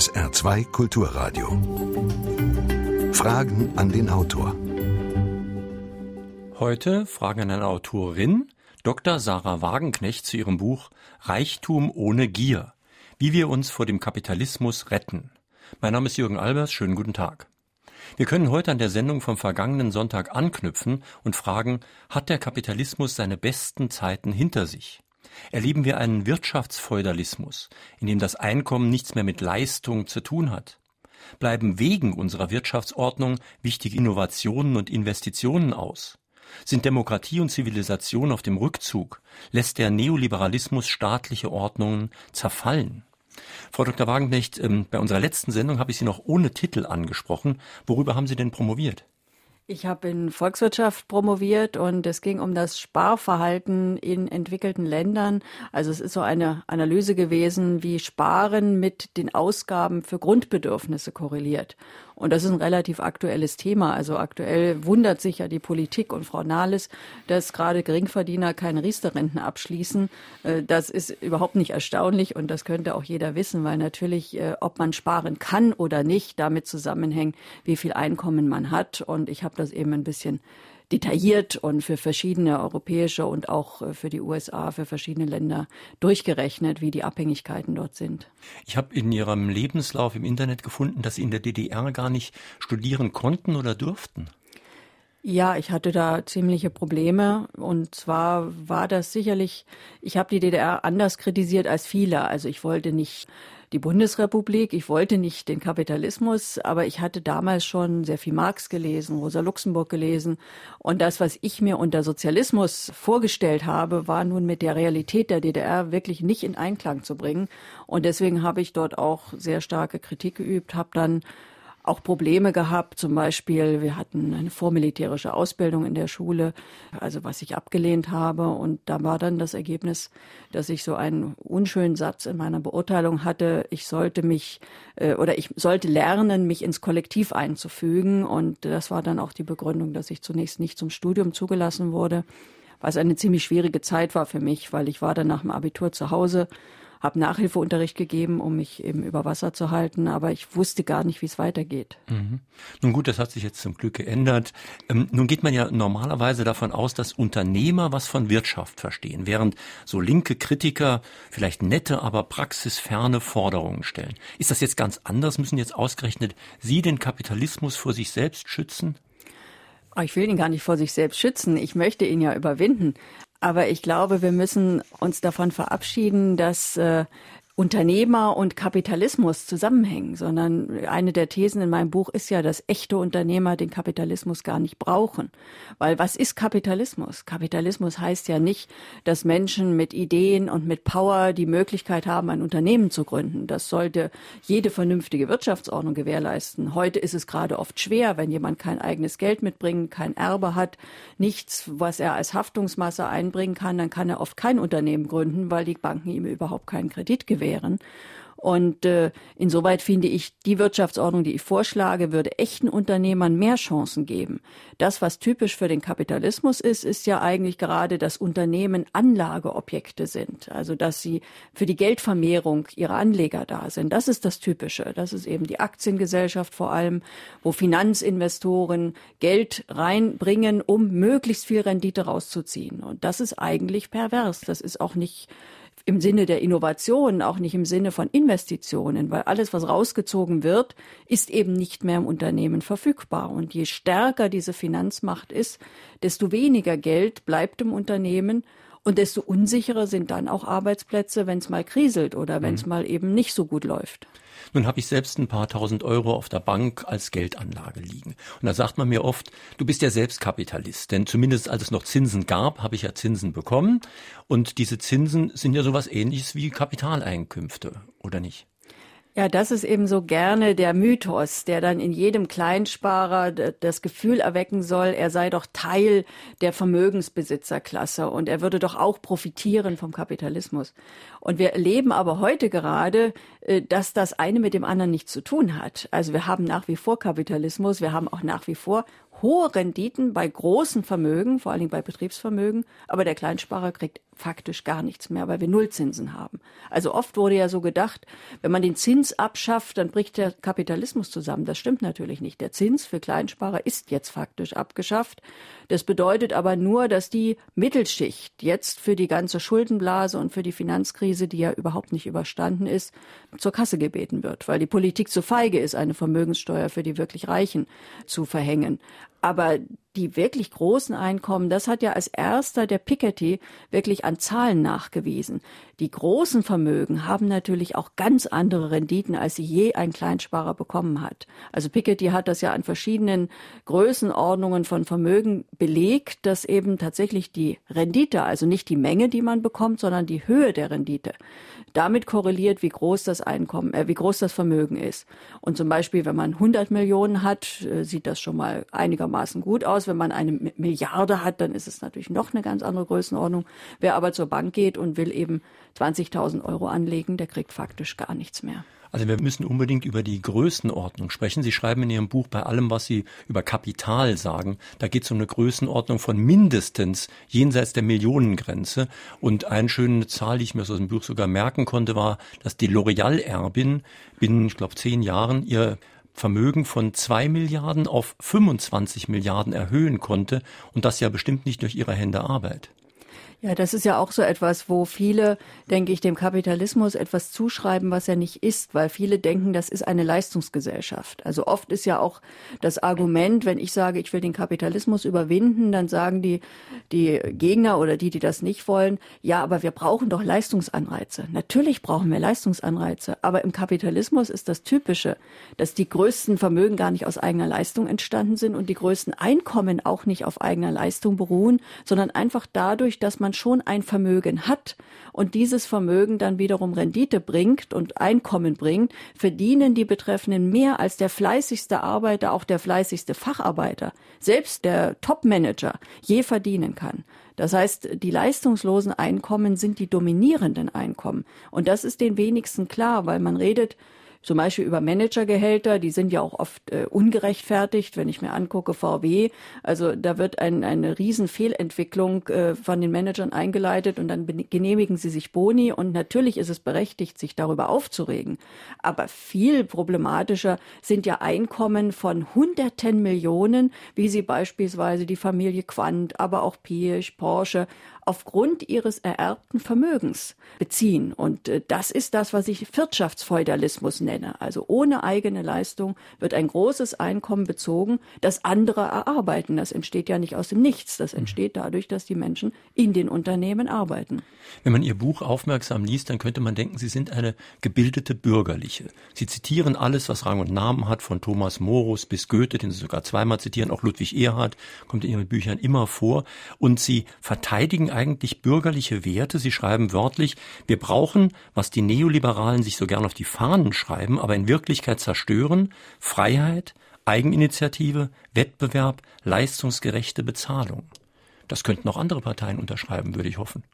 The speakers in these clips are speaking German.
SR2 Kulturradio. Fragen an den Autor. Heute Fragen an eine Autorin, Dr. Sarah Wagenknecht zu ihrem Buch Reichtum ohne Gier. Wie wir uns vor dem Kapitalismus retten. Mein Name ist Jürgen Albers. Schönen guten Tag. Wir können heute an der Sendung vom vergangenen Sonntag anknüpfen und fragen, hat der Kapitalismus seine besten Zeiten hinter sich? Erleben wir einen Wirtschaftsfeudalismus, in dem das Einkommen nichts mehr mit Leistung zu tun hat? Bleiben wegen unserer Wirtschaftsordnung wichtige Innovationen und Investitionen aus? Sind Demokratie und Zivilisation auf dem Rückzug? Lässt der Neoliberalismus staatliche Ordnungen zerfallen? Frau Dr. Wagenknecht, ähm, bei unserer letzten Sendung habe ich Sie noch ohne Titel angesprochen. Worüber haben Sie denn promoviert? Ich habe in Volkswirtschaft promoviert und es ging um das Sparverhalten in entwickelten Ländern. Also es ist so eine Analyse gewesen, wie Sparen mit den Ausgaben für Grundbedürfnisse korreliert. Und das ist ein relativ aktuelles Thema. Also aktuell wundert sich ja die Politik und Frau Nahles, dass gerade Geringverdiener keine Riester-Renten abschließen. Äh, das ist überhaupt nicht erstaunlich und das könnte auch jeder wissen, weil natürlich, äh, ob man sparen kann oder nicht, damit zusammenhängt, wie viel Einkommen man hat. Und ich habe das eben ein bisschen detailliert und für verschiedene europäische und auch äh, für die USA, für verschiedene Länder durchgerechnet, wie die Abhängigkeiten dort sind. Ich habe in Ihrem Lebenslauf im Internet gefunden, dass Sie in der DDR gar nicht studieren konnten oder durften. Ja, ich hatte da ziemliche Probleme. Und zwar war das sicherlich, ich habe die DDR anders kritisiert als viele. Also ich wollte nicht die Bundesrepublik. Ich wollte nicht den Kapitalismus, aber ich hatte damals schon sehr viel Marx gelesen, Rosa Luxemburg gelesen. Und das, was ich mir unter Sozialismus vorgestellt habe, war nun mit der Realität der DDR wirklich nicht in Einklang zu bringen. Und deswegen habe ich dort auch sehr starke Kritik geübt, habe dann auch Probleme gehabt. Zum Beispiel, wir hatten eine vormilitärische Ausbildung in der Schule, also was ich abgelehnt habe. Und da war dann das Ergebnis, dass ich so einen unschönen Satz in meiner Beurteilung hatte. Ich sollte mich äh, oder ich sollte lernen, mich ins Kollektiv einzufügen. Und das war dann auch die Begründung, dass ich zunächst nicht zum Studium zugelassen wurde was eine ziemlich schwierige Zeit war für mich, weil ich war dann nach dem Abitur zu Hause habe Nachhilfeunterricht gegeben, um mich eben über Wasser zu halten, aber ich wusste gar nicht, wie es weitergeht. Mhm. Nun gut, das hat sich jetzt zum Glück geändert. Ähm, nun geht man ja normalerweise davon aus, dass Unternehmer was von Wirtschaft verstehen, während so linke Kritiker vielleicht nette, aber praxisferne Forderungen stellen. Ist das jetzt ganz anders? Müssen jetzt ausgerechnet Sie den Kapitalismus vor sich selbst schützen? Ich will ihn gar nicht vor sich selbst schützen. Ich möchte ihn ja überwinden. Aber ich glaube, wir müssen uns davon verabschieden, dass äh, Unternehmer und Kapitalismus zusammenhängen, sondern eine der Thesen in meinem Buch ist ja, dass echte Unternehmer den Kapitalismus gar nicht brauchen. Weil was ist Kapitalismus? Kapitalismus heißt ja nicht, dass Menschen mit Ideen und mit Power die Möglichkeit haben, ein Unternehmen zu gründen. Das sollte jede vernünftige Wirtschaftsordnung gewährleisten. Heute ist es gerade oft schwer, wenn jemand kein eigenes Geld mitbringt, kein Erbe hat, nichts, was er als Haftungsmasse einbringen kann, dann kann er oft kein Unternehmen gründen, weil die Banken ihm überhaupt keinen Kredit gewähren wären. Und äh, insoweit finde ich, die Wirtschaftsordnung, die ich vorschlage, würde echten Unternehmern mehr Chancen geben. Das, was typisch für den Kapitalismus ist, ist ja eigentlich gerade, dass Unternehmen Anlageobjekte sind. Also, dass sie für die Geldvermehrung ihrer Anleger da sind. Das ist das Typische. Das ist eben die Aktiengesellschaft vor allem, wo Finanzinvestoren Geld reinbringen, um möglichst viel Rendite rauszuziehen. Und das ist eigentlich pervers. Das ist auch nicht im Sinne der Innovation, auch nicht im Sinne von Investitionen, weil alles, was rausgezogen wird, ist eben nicht mehr im Unternehmen verfügbar. Und je stärker diese Finanzmacht ist, desto weniger Geld bleibt im Unternehmen und desto unsicherer sind dann auch Arbeitsplätze, wenn es mal kriselt oder wenn es mhm. mal eben nicht so gut läuft. Nun habe ich selbst ein paar tausend Euro auf der Bank als Geldanlage liegen. Und da sagt man mir oft, du bist ja selbst Kapitalist. Denn zumindest als es noch Zinsen gab, habe ich ja Zinsen bekommen. Und diese Zinsen sind ja sowas ähnliches wie Kapitaleinkünfte, oder nicht? Ja, das ist eben so gerne der Mythos, der dann in jedem Kleinsparer das Gefühl erwecken soll, er sei doch Teil der Vermögensbesitzerklasse und er würde doch auch profitieren vom Kapitalismus. Und wir erleben aber heute gerade, äh, dass das eine mit dem anderen nichts zu tun hat. Also wir haben nach wie vor Kapitalismus, wir haben auch nach wie vor hohe Renditen bei großen Vermögen, vor allen Dingen bei Betriebsvermögen, aber der Kleinsparer kriegt faktisch gar nichts mehr, weil wir Nullzinsen haben. Also oft wurde ja so gedacht, wenn man den Zins abschafft, dann bricht der Kapitalismus zusammen. Das stimmt natürlich nicht. Der Zins für Kleinsparer ist jetzt faktisch abgeschafft. Das bedeutet aber nur, dass die Mittelschicht jetzt für die ganze Schuldenblase und für die Finanzkrise, die ja überhaupt nicht überstanden ist, zur Kasse gebeten wird, weil die Politik zu feige ist, eine Vermögenssteuer für die wirklich Reichen zu verhängen. Aber die wirklich großen Einkommen, das hat ja als erster der Piketty wirklich an Zahlen nachgewiesen. Die großen Vermögen haben natürlich auch ganz andere Renditen, als sie je ein Kleinsparer bekommen hat. Also Piketty hat das ja an verschiedenen Größenordnungen von Vermögen belegt, dass eben tatsächlich die Rendite, also nicht die Menge, die man bekommt, sondern die Höhe der Rendite, damit korreliert, wie groß das Einkommen, äh, wie groß das Vermögen ist. Und zum Beispiel, wenn man 100 Millionen hat, äh, sieht das schon mal einigermaßen gut aus. Wenn man eine Milliarde hat, dann ist es natürlich noch eine ganz andere Größenordnung. Wer aber zur Bank geht und will eben 20.000 Euro anlegen, der kriegt faktisch gar nichts mehr. Also wir müssen unbedingt über die Größenordnung sprechen. Sie schreiben in Ihrem Buch bei allem, was Sie über Kapital sagen, da geht es um eine Größenordnung von mindestens jenseits der Millionengrenze. Und eine schöne Zahl, die ich mir aus dem Buch sogar merken konnte, war, dass die L'Oreal-Erbin binnen, ich glaube, zehn Jahren ihr Vermögen von zwei Milliarden auf 25 Milliarden erhöhen konnte und das ja bestimmt nicht durch ihre Hände Arbeit. Ja, das ist ja auch so etwas, wo viele, denke ich, dem Kapitalismus etwas zuschreiben, was er nicht ist, weil viele denken, das ist eine Leistungsgesellschaft. Also oft ist ja auch das Argument, wenn ich sage, ich will den Kapitalismus überwinden, dann sagen die, die Gegner oder die, die das nicht wollen, ja, aber wir brauchen doch Leistungsanreize. Natürlich brauchen wir Leistungsanreize, aber im Kapitalismus ist das Typische, dass die größten Vermögen gar nicht aus eigener Leistung entstanden sind und die größten Einkommen auch nicht auf eigener Leistung beruhen, sondern einfach dadurch, dass man man schon ein Vermögen hat und dieses Vermögen dann wiederum Rendite bringt und Einkommen bringt, verdienen die Betreffenden mehr als der fleißigste Arbeiter, auch der fleißigste Facharbeiter, selbst der Topmanager je verdienen kann. Das heißt, die leistungslosen Einkommen sind die dominierenden Einkommen. Und das ist den wenigsten klar, weil man redet zum Beispiel über Managergehälter, die sind ja auch oft äh, ungerechtfertigt, wenn ich mir angucke VW. Also da wird ein, eine riesen Fehlentwicklung äh, von den Managern eingeleitet und dann genehmigen sie sich Boni und natürlich ist es berechtigt, sich darüber aufzuregen. Aber viel problematischer sind ja Einkommen von hunderten Millionen, wie sie beispielsweise die Familie Quandt, aber auch Pirsch, Porsche, aufgrund ihres ererbten Vermögens beziehen. Und äh, das ist das, was ich Wirtschaftsfeudalismus nenne. Also ohne eigene Leistung wird ein großes Einkommen bezogen, das andere erarbeiten. Das entsteht ja nicht aus dem Nichts. Das entsteht dadurch, dass die Menschen in den Unternehmen arbeiten. Wenn man Ihr Buch aufmerksam liest, dann könnte man denken, Sie sind eine gebildete Bürgerliche. Sie zitieren alles, was Rang und Namen hat, von Thomas Morus bis Goethe, den Sie sogar zweimal zitieren, auch Ludwig Erhard kommt in Ihren Büchern immer vor. Und Sie verteidigen eigentlich bürgerliche Werte. Sie schreiben wörtlich, wir brauchen, was die Neoliberalen sich so gern auf die Fahnen schreiben, aber in Wirklichkeit zerstören, Freiheit, Eigeninitiative, Wettbewerb, leistungsgerechte Bezahlung. Das könnten auch andere Parteien unterschreiben, würde ich hoffen.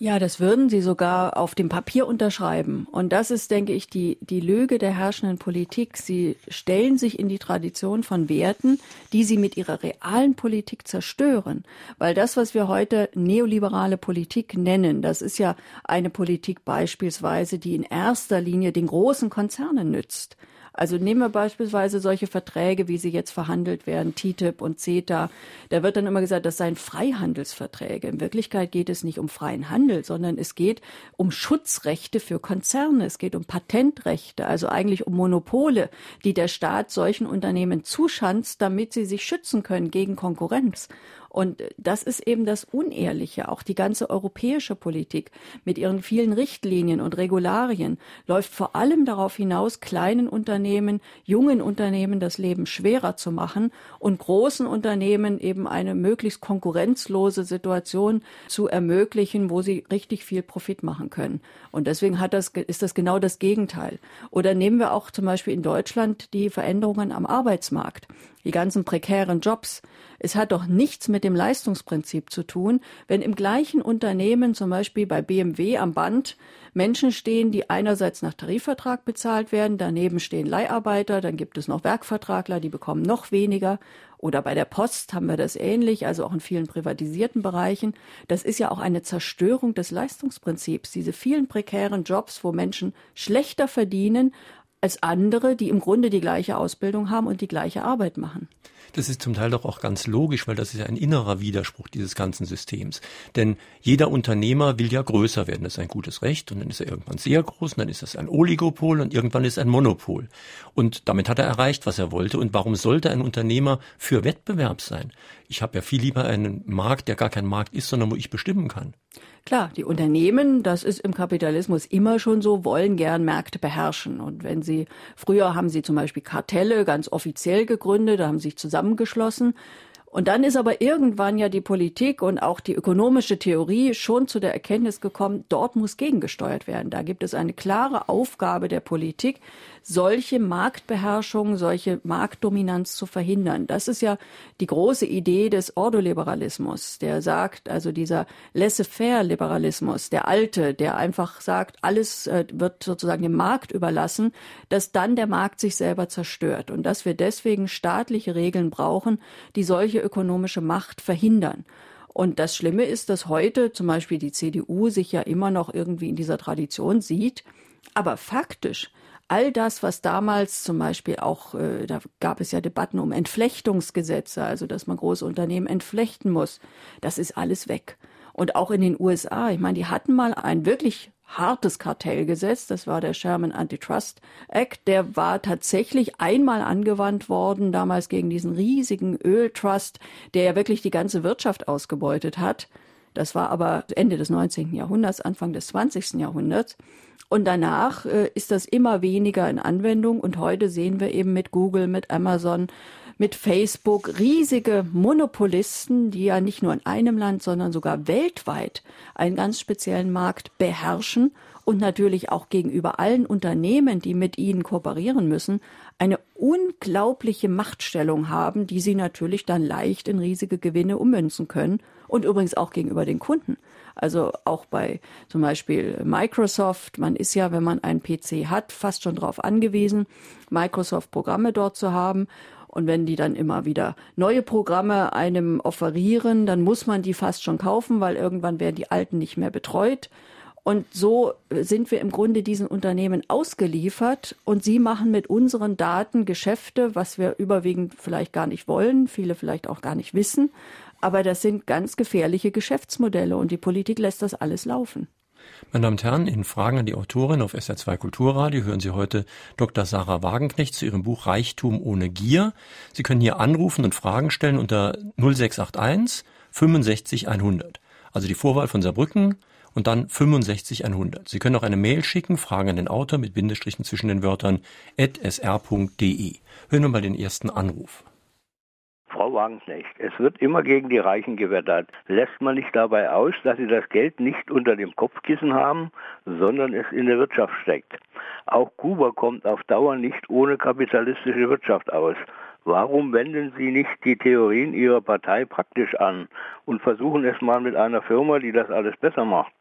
Ja, das würden sie sogar auf dem Papier unterschreiben. Und das ist, denke ich, die, die Lüge der herrschenden Politik. Sie stellen sich in die Tradition von Werten, die sie mit ihrer realen Politik zerstören. Weil das, was wir heute neoliberale Politik nennen, das ist ja eine Politik beispielsweise, die in erster Linie den großen Konzernen nützt. Also nehmen wir beispielsweise solche Verträge, wie sie jetzt verhandelt werden, TTIP und CETA. Da wird dann immer gesagt, das seien Freihandelsverträge. In Wirklichkeit geht es nicht um freien Handel, sondern es geht um Schutzrechte für Konzerne. Es geht um Patentrechte, also eigentlich um Monopole, die der Staat solchen Unternehmen zuschanzt, damit sie sich schützen können gegen Konkurrenz. Und das ist eben das Unehrliche. Auch die ganze europäische Politik mit ihren vielen Richtlinien und Regularien läuft vor allem darauf hinaus, kleinen Unternehmen, jungen Unternehmen das Leben schwerer zu machen und großen Unternehmen eben eine möglichst konkurrenzlose Situation zu ermöglichen, wo sie richtig viel Profit machen können. Und deswegen hat das, ist das genau das Gegenteil. Oder nehmen wir auch zum Beispiel in Deutschland die Veränderungen am Arbeitsmarkt. Die ganzen prekären Jobs. Es hat doch nichts mit dem Leistungsprinzip zu tun, wenn im gleichen Unternehmen, zum Beispiel bei BMW am Band, Menschen stehen, die einerseits nach Tarifvertrag bezahlt werden, daneben stehen Leiharbeiter, dann gibt es noch Werkvertragler, die bekommen noch weniger. Oder bei der Post haben wir das ähnlich, also auch in vielen privatisierten Bereichen. Das ist ja auch eine Zerstörung des Leistungsprinzips. Diese vielen prekären Jobs, wo Menschen schlechter verdienen als andere, die im Grunde die gleiche Ausbildung haben und die gleiche Arbeit machen. Das ist zum Teil doch auch ganz logisch, weil das ist ja ein innerer Widerspruch dieses ganzen Systems. Denn jeder Unternehmer will ja größer werden. Das ist ein gutes Recht. Und dann ist er irgendwann sehr groß und dann ist das ein Oligopol und irgendwann ist ein Monopol. Und damit hat er erreicht, was er wollte. Und warum sollte ein Unternehmer für Wettbewerb sein? Ich habe ja viel lieber einen Markt, der gar kein Markt ist, sondern wo ich bestimmen kann. Klar, die Unternehmen, das ist im Kapitalismus immer schon so, wollen gern Märkte beherrschen. Und wenn sie, früher haben sie zum Beispiel Kartelle ganz offiziell gegründet, da haben sie sich zusammengeschlossen. Und dann ist aber irgendwann ja die Politik und auch die ökonomische Theorie schon zu der Erkenntnis gekommen, dort muss gegengesteuert werden. Da gibt es eine klare Aufgabe der Politik, solche Marktbeherrschung, solche Marktdominanz zu verhindern. Das ist ja die große Idee des Ordoliberalismus, der sagt, also dieser Laissez-faire-Liberalismus, der alte, der einfach sagt, alles äh, wird sozusagen dem Markt überlassen, dass dann der Markt sich selber zerstört und dass wir deswegen staatliche Regeln brauchen, die solche solche ökonomische Macht verhindern. Und das Schlimme ist, dass heute zum Beispiel die CDU sich ja immer noch irgendwie in dieser Tradition sieht. Aber faktisch, all das, was damals zum Beispiel auch, äh, da gab es ja Debatten um Entflechtungsgesetze, also dass man große Unternehmen entflechten muss, das ist alles weg. Und auch in den USA, ich meine, die hatten mal ein wirklich hartes Kartellgesetz, das war der Sherman Antitrust Act, der war tatsächlich einmal angewandt worden, damals gegen diesen riesigen Öltrust, der ja wirklich die ganze Wirtschaft ausgebeutet hat. Das war aber Ende des 19. Jahrhunderts, Anfang des 20. Jahrhunderts. Und danach äh, ist das immer weniger in Anwendung. Und heute sehen wir eben mit Google, mit Amazon, mit Facebook riesige Monopolisten, die ja nicht nur in einem Land, sondern sogar weltweit einen ganz speziellen Markt beherrschen und natürlich auch gegenüber allen Unternehmen, die mit ihnen kooperieren müssen, eine unglaubliche Machtstellung haben, die sie natürlich dann leicht in riesige Gewinne ummünzen können und übrigens auch gegenüber den Kunden. Also auch bei zum Beispiel Microsoft. Man ist ja, wenn man einen PC hat, fast schon darauf angewiesen, Microsoft-Programme dort zu haben. Und wenn die dann immer wieder neue Programme einem offerieren, dann muss man die fast schon kaufen, weil irgendwann werden die alten nicht mehr betreut. Und so sind wir im Grunde diesen Unternehmen ausgeliefert und sie machen mit unseren Daten Geschäfte, was wir überwiegend vielleicht gar nicht wollen, viele vielleicht auch gar nicht wissen. Aber das sind ganz gefährliche Geschäftsmodelle und die Politik lässt das alles laufen. Meine Damen und Herren, in Fragen an die Autorin auf SR2 Kulturradio hören Sie heute Dr. Sarah Wagenknecht zu ihrem Buch Reichtum ohne Gier. Sie können hier anrufen und Fragen stellen unter 0681 65 100. Also die Vorwahl von Saarbrücken und dann 65 100. Sie können auch eine Mail schicken, Fragen an den Autor mit Bindestrichen zwischen den Wörtern sr.de. Hören wir mal den ersten Anruf. Frau Wagenknecht, es wird immer gegen die Reichen gewettert. Lässt man nicht dabei aus, dass sie das Geld nicht unter dem Kopfkissen haben, sondern es in der Wirtschaft steckt. Auch Kuba kommt auf Dauer nicht ohne kapitalistische Wirtschaft aus. Warum wenden Sie nicht die Theorien Ihrer Partei praktisch an und versuchen es mal mit einer Firma, die das alles besser macht?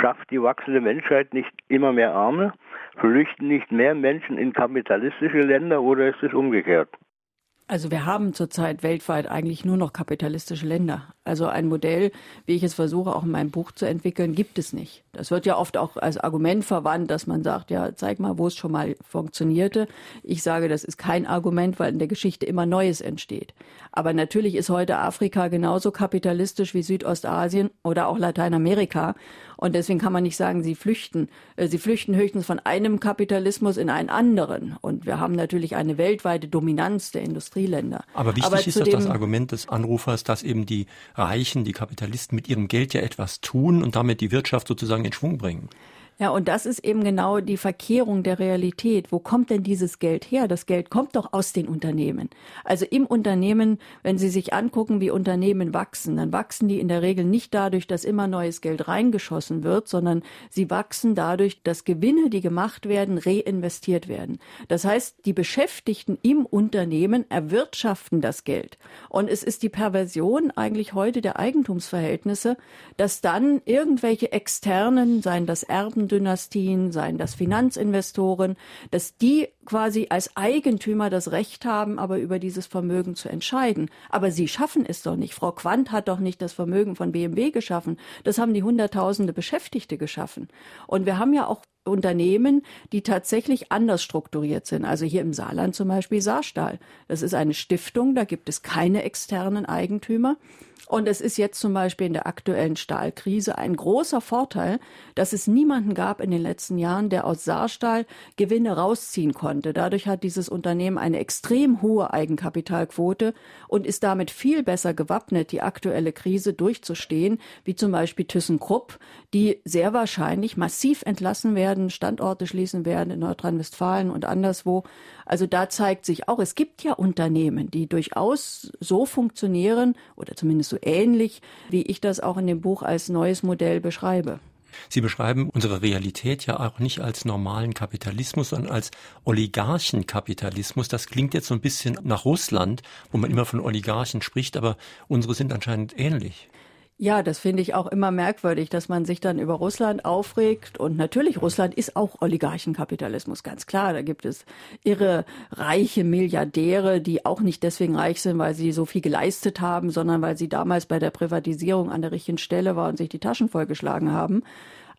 Schafft die wachsende Menschheit nicht immer mehr Arme? Flüchten nicht mehr Menschen in kapitalistische Länder oder ist es umgekehrt? Also wir haben zurzeit weltweit eigentlich nur noch kapitalistische Länder. Also ein Modell, wie ich es versuche, auch in meinem Buch zu entwickeln, gibt es nicht. Das wird ja oft auch als Argument verwandt, dass man sagt, ja, zeig mal, wo es schon mal funktionierte. Ich sage, das ist kein Argument, weil in der Geschichte immer Neues entsteht. Aber natürlich ist heute Afrika genauso kapitalistisch wie Südostasien oder auch Lateinamerika. Und deswegen kann man nicht sagen, sie flüchten. Äh, sie flüchten höchstens von einem Kapitalismus in einen anderen. Und wir haben natürlich eine weltweite Dominanz der Industrieländer. Aber wichtig Aber ist doch das Argument des Anrufers, dass eben die Reichen, die Kapitalisten mit ihrem Geld ja etwas tun und damit die Wirtschaft sozusagen in Schwung bringen. Ja, und das ist eben genau die Verkehrung der Realität. Wo kommt denn dieses Geld her? Das Geld kommt doch aus den Unternehmen. Also im Unternehmen, wenn Sie sich angucken, wie Unternehmen wachsen, dann wachsen die in der Regel nicht dadurch, dass immer neues Geld reingeschossen wird, sondern sie wachsen dadurch, dass Gewinne, die gemacht werden, reinvestiert werden. Das heißt, die Beschäftigten im Unternehmen erwirtschaften das Geld. Und es ist die Perversion eigentlich heute der Eigentumsverhältnisse, dass dann irgendwelche externen, seien das Erbendynastien, seien das Finanzinvestoren, dass die quasi als Eigentümer das Recht haben, aber über dieses Vermögen zu entscheiden. Aber sie schaffen es doch nicht. Frau Quandt hat doch nicht das Vermögen von BMW geschaffen. Das haben die Hunderttausende Beschäftigte geschaffen. Und wir haben ja auch Unternehmen, die tatsächlich anders strukturiert sind. Also hier im Saarland zum Beispiel Saarstahl. Das ist eine Stiftung, da gibt es keine externen Eigentümer. Und es ist jetzt zum Beispiel in der aktuellen Stahlkrise ein großer Vorteil, dass es niemanden gab in den letzten Jahren, der aus Saarstahl Gewinne rausziehen konnte. Dadurch hat dieses Unternehmen eine extrem hohe Eigenkapitalquote und ist damit viel besser gewappnet, die aktuelle Krise durchzustehen, wie zum Beispiel ThyssenKrupp, die sehr wahrscheinlich massiv entlassen werden, Standorte schließen werden in Nordrhein-Westfalen und anderswo. Also da zeigt sich auch, es gibt ja Unternehmen, die durchaus so funktionieren oder zumindest so ähnlich, wie ich das auch in dem Buch als neues Modell beschreibe. Sie beschreiben unsere Realität ja auch nicht als normalen Kapitalismus, sondern als Oligarchenkapitalismus. Das klingt jetzt so ein bisschen nach Russland, wo man immer von Oligarchen spricht, aber unsere sind anscheinend ähnlich. Ja, das finde ich auch immer merkwürdig, dass man sich dann über Russland aufregt. Und natürlich, Russland ist auch Oligarchenkapitalismus, ganz klar. Da gibt es irre reiche Milliardäre, die auch nicht deswegen reich sind, weil sie so viel geleistet haben, sondern weil sie damals bei der Privatisierung an der richtigen Stelle waren und sich die Taschen vollgeschlagen haben.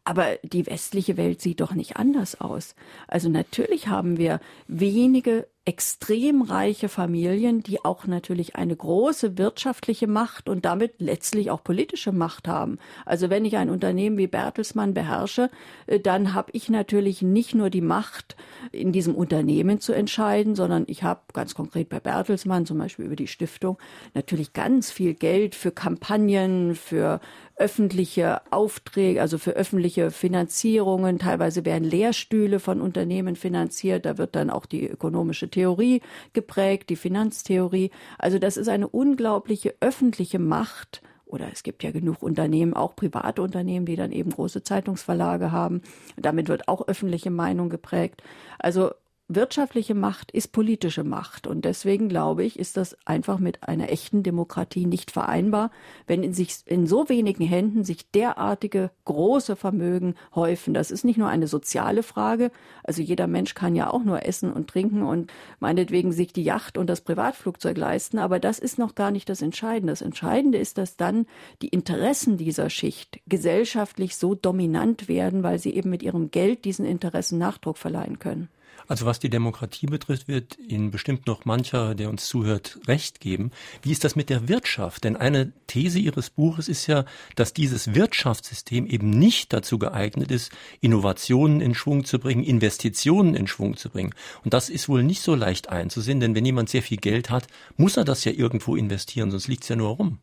Aber die westliche Welt sieht doch nicht anders aus. Also natürlich haben wir wenige extrem reiche Familien, die auch natürlich eine große wirtschaftliche Macht und damit letztlich auch politische Macht haben. Also wenn ich ein Unternehmen wie Bertelsmann beherrsche, äh, dann habe ich natürlich nicht nur die Macht, in diesem Unternehmen zu entscheiden, sondern ich habe ganz konkret bei Bertelsmann zum Beispiel über die Stiftung natürlich ganz viel Geld für Kampagnen, für öffentliche Aufträge, also für öffentliche Finanzierungen. Teilweise werden Lehrstühle von Unternehmen finanziert. Da wird dann auch die ökonomische Theorie geprägt, die Finanztheorie. Also das ist eine unglaubliche öffentliche Macht. Oder es gibt ja genug Unternehmen, auch private Unternehmen, die dann eben große Zeitungsverlage haben. Damit wird auch öffentliche Meinung geprägt. Also wirtschaftliche Macht ist politische Macht. Und deswegen glaube ich, ist das einfach mit einer echten Demokratie nicht vereinbar, wenn in sich, in so wenigen Händen sich derartige große Vermögen häufen. Das ist nicht nur eine soziale Frage. Also jeder Mensch kann ja auch nur essen und trinken und meinetwegen sich die Yacht und das Privatflugzeug leisten. Aber das ist noch gar nicht das Entscheidende. Das Entscheidende ist, dass dann die Interessen dieser Schicht gesellschaftlich so dominant werden, weil sie eben mit ihrem Geld diesen Interessen Nachdruck verleihen können. Also was die Demokratie betrifft, wird Ihnen bestimmt noch mancher, der uns zuhört, recht geben. Wie ist das mit der Wirtschaft? Denn eine These Ihres Buches ist ja, dass dieses Wirtschaftssystem eben nicht dazu geeignet ist, Innovationen in Schwung zu bringen, Investitionen in Schwung zu bringen. Und das ist wohl nicht so leicht einzusehen, denn wenn jemand sehr viel Geld hat, muss er das ja irgendwo investieren, sonst liegt es ja nur rum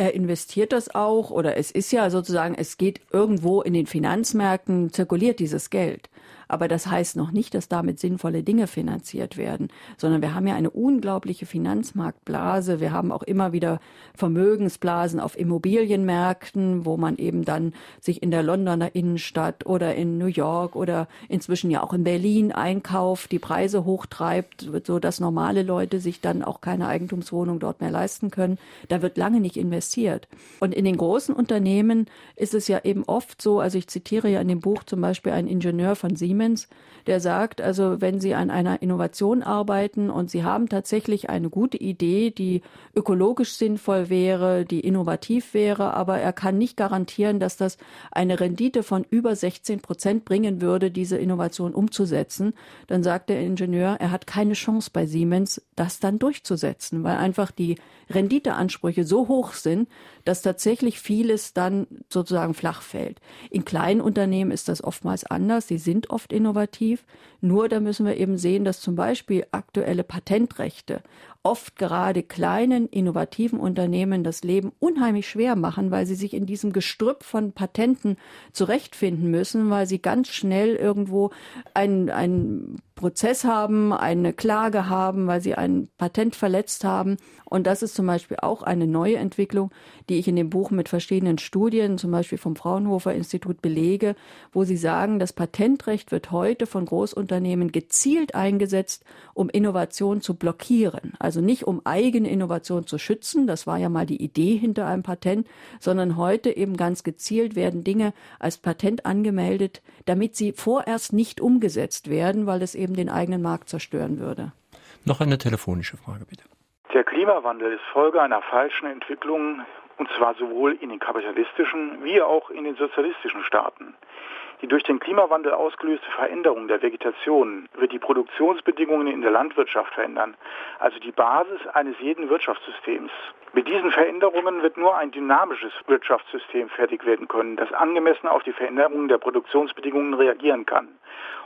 er investiert das auch oder es ist ja sozusagen, es geht irgendwo in den Finanzmärkten, zirkuliert dieses Geld. Aber das heißt noch nicht, dass damit sinnvolle Dinge finanziert werden, sondern wir haben ja eine unglaubliche Finanzmarktblase. Wir haben auch immer wieder Vermögensblasen auf Immobilienmärkten, wo man eben dann sich in der Londoner Innenstadt oder in New York oder inzwischen ja auch in Berlin einkauft, die Preise hochtreibt, so dass normale Leute sich dann auch keine Eigentumswohnung dort mehr leisten können. Da wird lange nicht investiert. Und in den großen Unternehmen ist es ja eben oft so, also ich zitiere ja in dem Buch zum Beispiel einen Ingenieur von Siemens, Siemens, der sagt, also wenn Sie an einer Innovation arbeiten und Sie haben tatsächlich eine gute Idee, die ökologisch sinnvoll wäre, die innovativ wäre, aber er kann nicht garantieren, dass das eine Rendite von über 16 Prozent bringen würde, diese Innovation umzusetzen, dann sagt der Ingenieur, er hat keine Chance bei Siemens, das dann durchzusetzen, weil einfach die Renditeansprüche so hoch sind, dass tatsächlich vieles dann sozusagen flach fällt. In kleinen Unternehmen ist das oftmals anders. Sie sind oft innovativ. Nur da müssen wir eben sehen, dass zum Beispiel aktuelle Patentrechte oft gerade kleinen, innovativen Unternehmen das Leben unheimlich schwer machen, weil sie sich in diesem Gestrüpp von Patenten zurechtfinden müssen, weil sie ganz schnell irgendwo ein, ein Prozess haben, eine Klage haben, weil sie ein Patent verletzt haben. Und das ist zum Beispiel auch eine neue Entwicklung, die ich in dem Buch mit verschiedenen Studien, zum Beispiel vom Fraunhofer Institut, belege, wo sie sagen, das Patentrecht wird heute von Großunternehmen gezielt eingesetzt, um Innovation zu blockieren. Also nicht um eigene Innovation zu schützen, das war ja mal die Idee hinter einem Patent, sondern heute eben ganz gezielt werden Dinge als Patent angemeldet, damit sie vorerst nicht umgesetzt werden, weil es eben eben den eigenen Markt zerstören würde. Noch eine telefonische Frage, bitte. Der Klimawandel ist Folge einer falschen Entwicklung, und zwar sowohl in den kapitalistischen wie auch in den sozialistischen Staaten. Die durch den Klimawandel ausgelöste Veränderung der Vegetation wird die Produktionsbedingungen in der Landwirtschaft verändern, also die Basis eines jeden Wirtschaftssystems. Mit diesen Veränderungen wird nur ein dynamisches Wirtschaftssystem fertig werden können, das angemessen auf die Veränderungen der Produktionsbedingungen reagieren kann.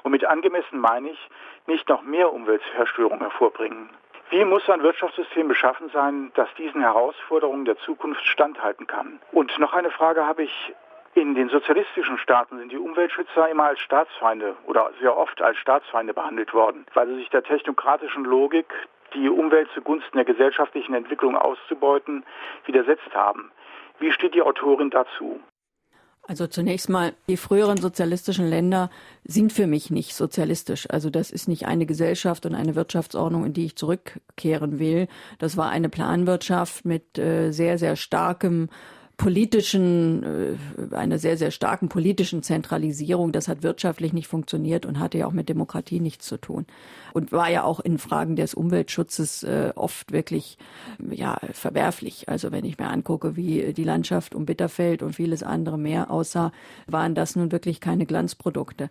Und mit angemessen meine ich nicht noch mehr Umweltzerstörung hervorbringen. Wie muss ein Wirtschaftssystem beschaffen sein, das diesen Herausforderungen der Zukunft standhalten kann? Und noch eine Frage habe ich. In den sozialistischen Staaten sind die Umweltschützer immer als Staatsfeinde oder sehr oft als Staatsfeinde behandelt worden, weil sie sich der technokratischen Logik, die Umwelt zugunsten der gesellschaftlichen Entwicklung auszubeuten, widersetzt haben. Wie steht die Autorin dazu? Also zunächst mal, die früheren sozialistischen Länder sind für mich nicht sozialistisch. Also das ist nicht eine Gesellschaft und eine Wirtschaftsordnung, in die ich zurückkehren will. Das war eine Planwirtschaft mit äh, sehr, sehr starkem politischen, äh, einer sehr, sehr starken politischen Zentralisierung. Das hat wirtschaftlich nicht funktioniert und hatte ja auch mit Demokratie nichts zu tun. Und war ja auch in Fragen des Umweltschutzes äh, oft wirklich, ja, verwerflich. Also wenn ich mir angucke, wie die Landschaft um Bitterfeld und vieles andere mehr aussah, waren das nun wirklich keine Glanzprodukte.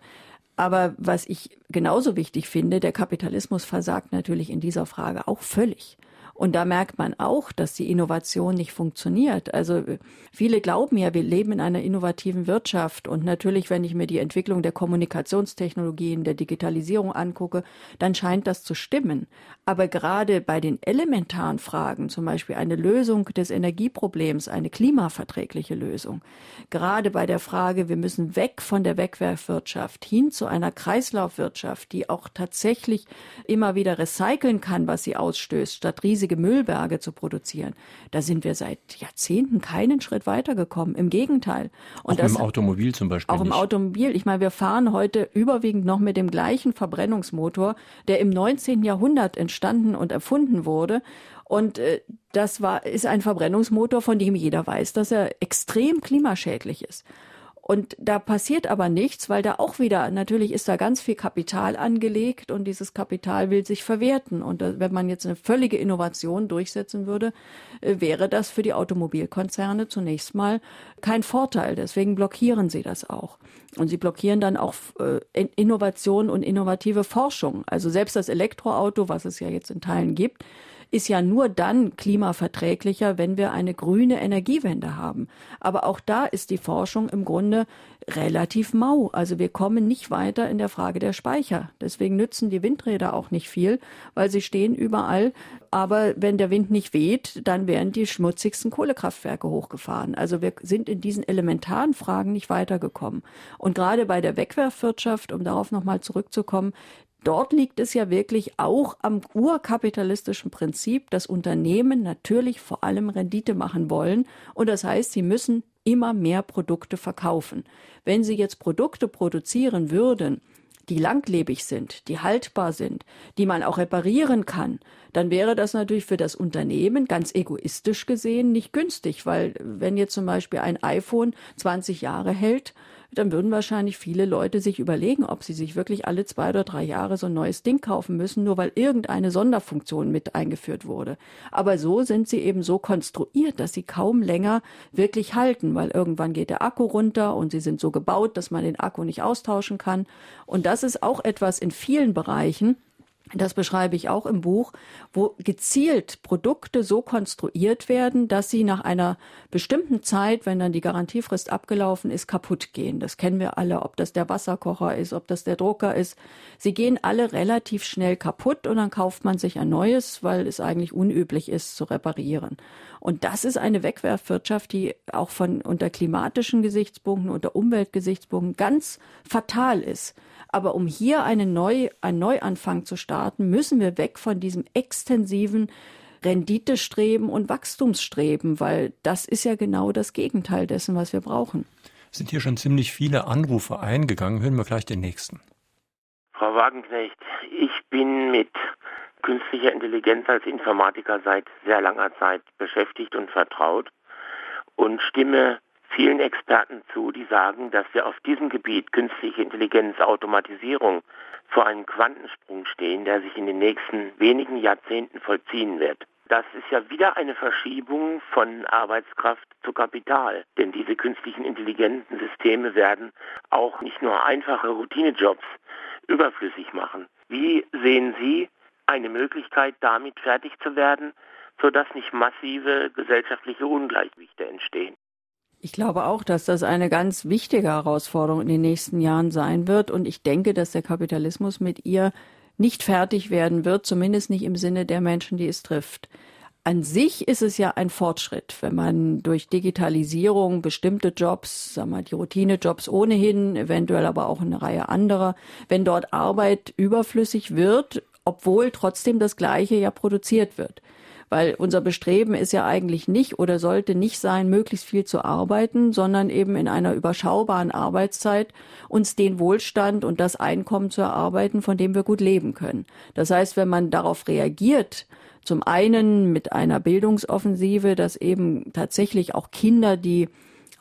Aber was ich genauso wichtig finde, der Kapitalismus versagt natürlich in dieser Frage auch völlig. Und da merkt man auch, dass die Innovation nicht funktioniert. Also viele glauben ja, wir leben in einer innovativen Wirtschaft. Und natürlich, wenn ich mir die Entwicklung der Kommunikationstechnologien, der Digitalisierung angucke, dann scheint das zu stimmen. Aber gerade bei den elementaren Fragen, zum Beispiel eine Lösung des Energieproblems, eine klimaverträgliche Lösung, gerade bei der Frage, wir müssen weg von der Wegwerfwirtschaft hin zu einer Kreislaufwirtschaft, die auch tatsächlich immer wieder recyceln kann, was sie ausstößt, statt riesig riesige Müllberge zu produzieren. Da sind wir seit Jahrzehnten keinen Schritt weitergekommen. Im Gegenteil. Und auch das, im Automobil zum Beispiel. Auch nicht. im Automobil. Ich meine, wir fahren heute überwiegend noch mit dem gleichen Verbrennungsmotor, der im 19. Jahrhundert entstanden und erfunden wurde. Und äh, das war, ist ein Verbrennungsmotor, von dem jeder weiß, dass er extrem klimaschädlich ist. Und da passiert aber nichts, weil da auch wieder, natürlich ist da ganz viel Kapital angelegt und dieses Kapital will sich verwerten. Und wenn man jetzt eine völlige Innovation durchsetzen würde, äh, wäre das für die Automobilkonzerne zunächst mal kein Vorteil. Deswegen blockieren sie das auch. Und sie blockieren dann auch äh, Innovation und innovative Forschung. Also selbst das Elektroauto, was es ja jetzt in Teilen gibt, ist ja nur dann klimaverträglicher, wenn wir eine grüne Energiewende haben. Aber auch da ist die Forschung im Grunde relativ mau. Also wir kommen nicht weiter in der Frage der Speicher. Deswegen nützen die Windräder auch nicht viel, weil sie stehen überall. Aber wenn der Wind nicht weht, dann werden die schmutzigsten Kohlekraftwerke hochgefahren. Also wir sind in diesen elementaren Fragen nicht weitergekommen. Und gerade bei der Wegwerfwirtschaft, um darauf nochmal zurückzukommen, Dort liegt es ja wirklich auch am urkapitalistischen Prinzip, dass Unternehmen natürlich vor allem Rendite machen wollen. Und das heißt, sie müssen immer mehr Produkte verkaufen. Wenn sie jetzt Produkte produzieren würden, die langlebig sind, die haltbar sind, die man auch reparieren kann, dann wäre das natürlich für das Unternehmen ganz egoistisch gesehen nicht günstig, weil wenn jetzt zum Beispiel ein iPhone 20 Jahre hält, dann würden wahrscheinlich viele Leute sich überlegen, ob sie sich wirklich alle zwei oder drei Jahre so ein neues Ding kaufen müssen, nur weil irgendeine Sonderfunktion mit eingeführt wurde. Aber so sind sie eben so konstruiert, dass sie kaum länger wirklich halten, weil irgendwann geht der Akku runter und sie sind so gebaut, dass man den Akku nicht austauschen kann. Und das ist auch etwas in vielen Bereichen, das beschreibe ich auch im Buch, wo gezielt Produkte so konstruiert werden, dass sie nach einer bestimmten Zeit, wenn dann die Garantiefrist abgelaufen ist, kaputt gehen. Das kennen wir alle, ob das der Wasserkocher ist, ob das der Drucker ist. Sie gehen alle relativ schnell kaputt und dann kauft man sich ein neues, weil es eigentlich unüblich ist zu reparieren. Und das ist eine Wegwerfwirtschaft, die auch von unter klimatischen Gesichtspunkten, unter Umweltgesichtspunkten ganz fatal ist. Aber um hier eine Neu, einen Neuanfang zu starten, müssen wir weg von diesem extensiven Renditestreben und Wachstumsstreben, weil das ist ja genau das Gegenteil dessen, was wir brauchen. Sind hier schon ziemlich viele Anrufe eingegangen. Hören wir vielleicht den nächsten. Frau Wagenknecht, ich bin mit künstlicher Intelligenz als Informatiker seit sehr langer Zeit beschäftigt und vertraut und stimme vielen Experten zu, die sagen, dass wir auf diesem Gebiet künstliche Intelligenz, Automatisierung vor einem Quantensprung stehen, der sich in den nächsten wenigen Jahrzehnten vollziehen wird. Das ist ja wieder eine Verschiebung von Arbeitskraft zu Kapital. Denn diese künstlichen intelligenten Systeme werden auch nicht nur einfache Routinejobs überflüssig machen. Wie sehen Sie eine Möglichkeit, damit fertig zu werden, sodass nicht massive gesellschaftliche Ungleichgewichte entstehen? Ich glaube auch, dass das eine ganz wichtige Herausforderung in den nächsten Jahren sein wird. Und ich denke, dass der Kapitalismus mit ihr nicht fertig werden wird, zumindest nicht im Sinne der Menschen, die es trifft. An sich ist es ja ein Fortschritt, wenn man durch Digitalisierung bestimmte Jobs, sagen wir die Routinejobs ohnehin, eventuell aber auch eine Reihe anderer, wenn dort Arbeit überflüssig wird, obwohl trotzdem das Gleiche ja produziert wird weil unser Bestreben ist ja eigentlich nicht oder sollte nicht sein, möglichst viel zu arbeiten, sondern eben in einer überschaubaren Arbeitszeit uns den Wohlstand und das Einkommen zu erarbeiten, von dem wir gut leben können. Das heißt, wenn man darauf reagiert, zum einen mit einer Bildungsoffensive, dass eben tatsächlich auch Kinder, die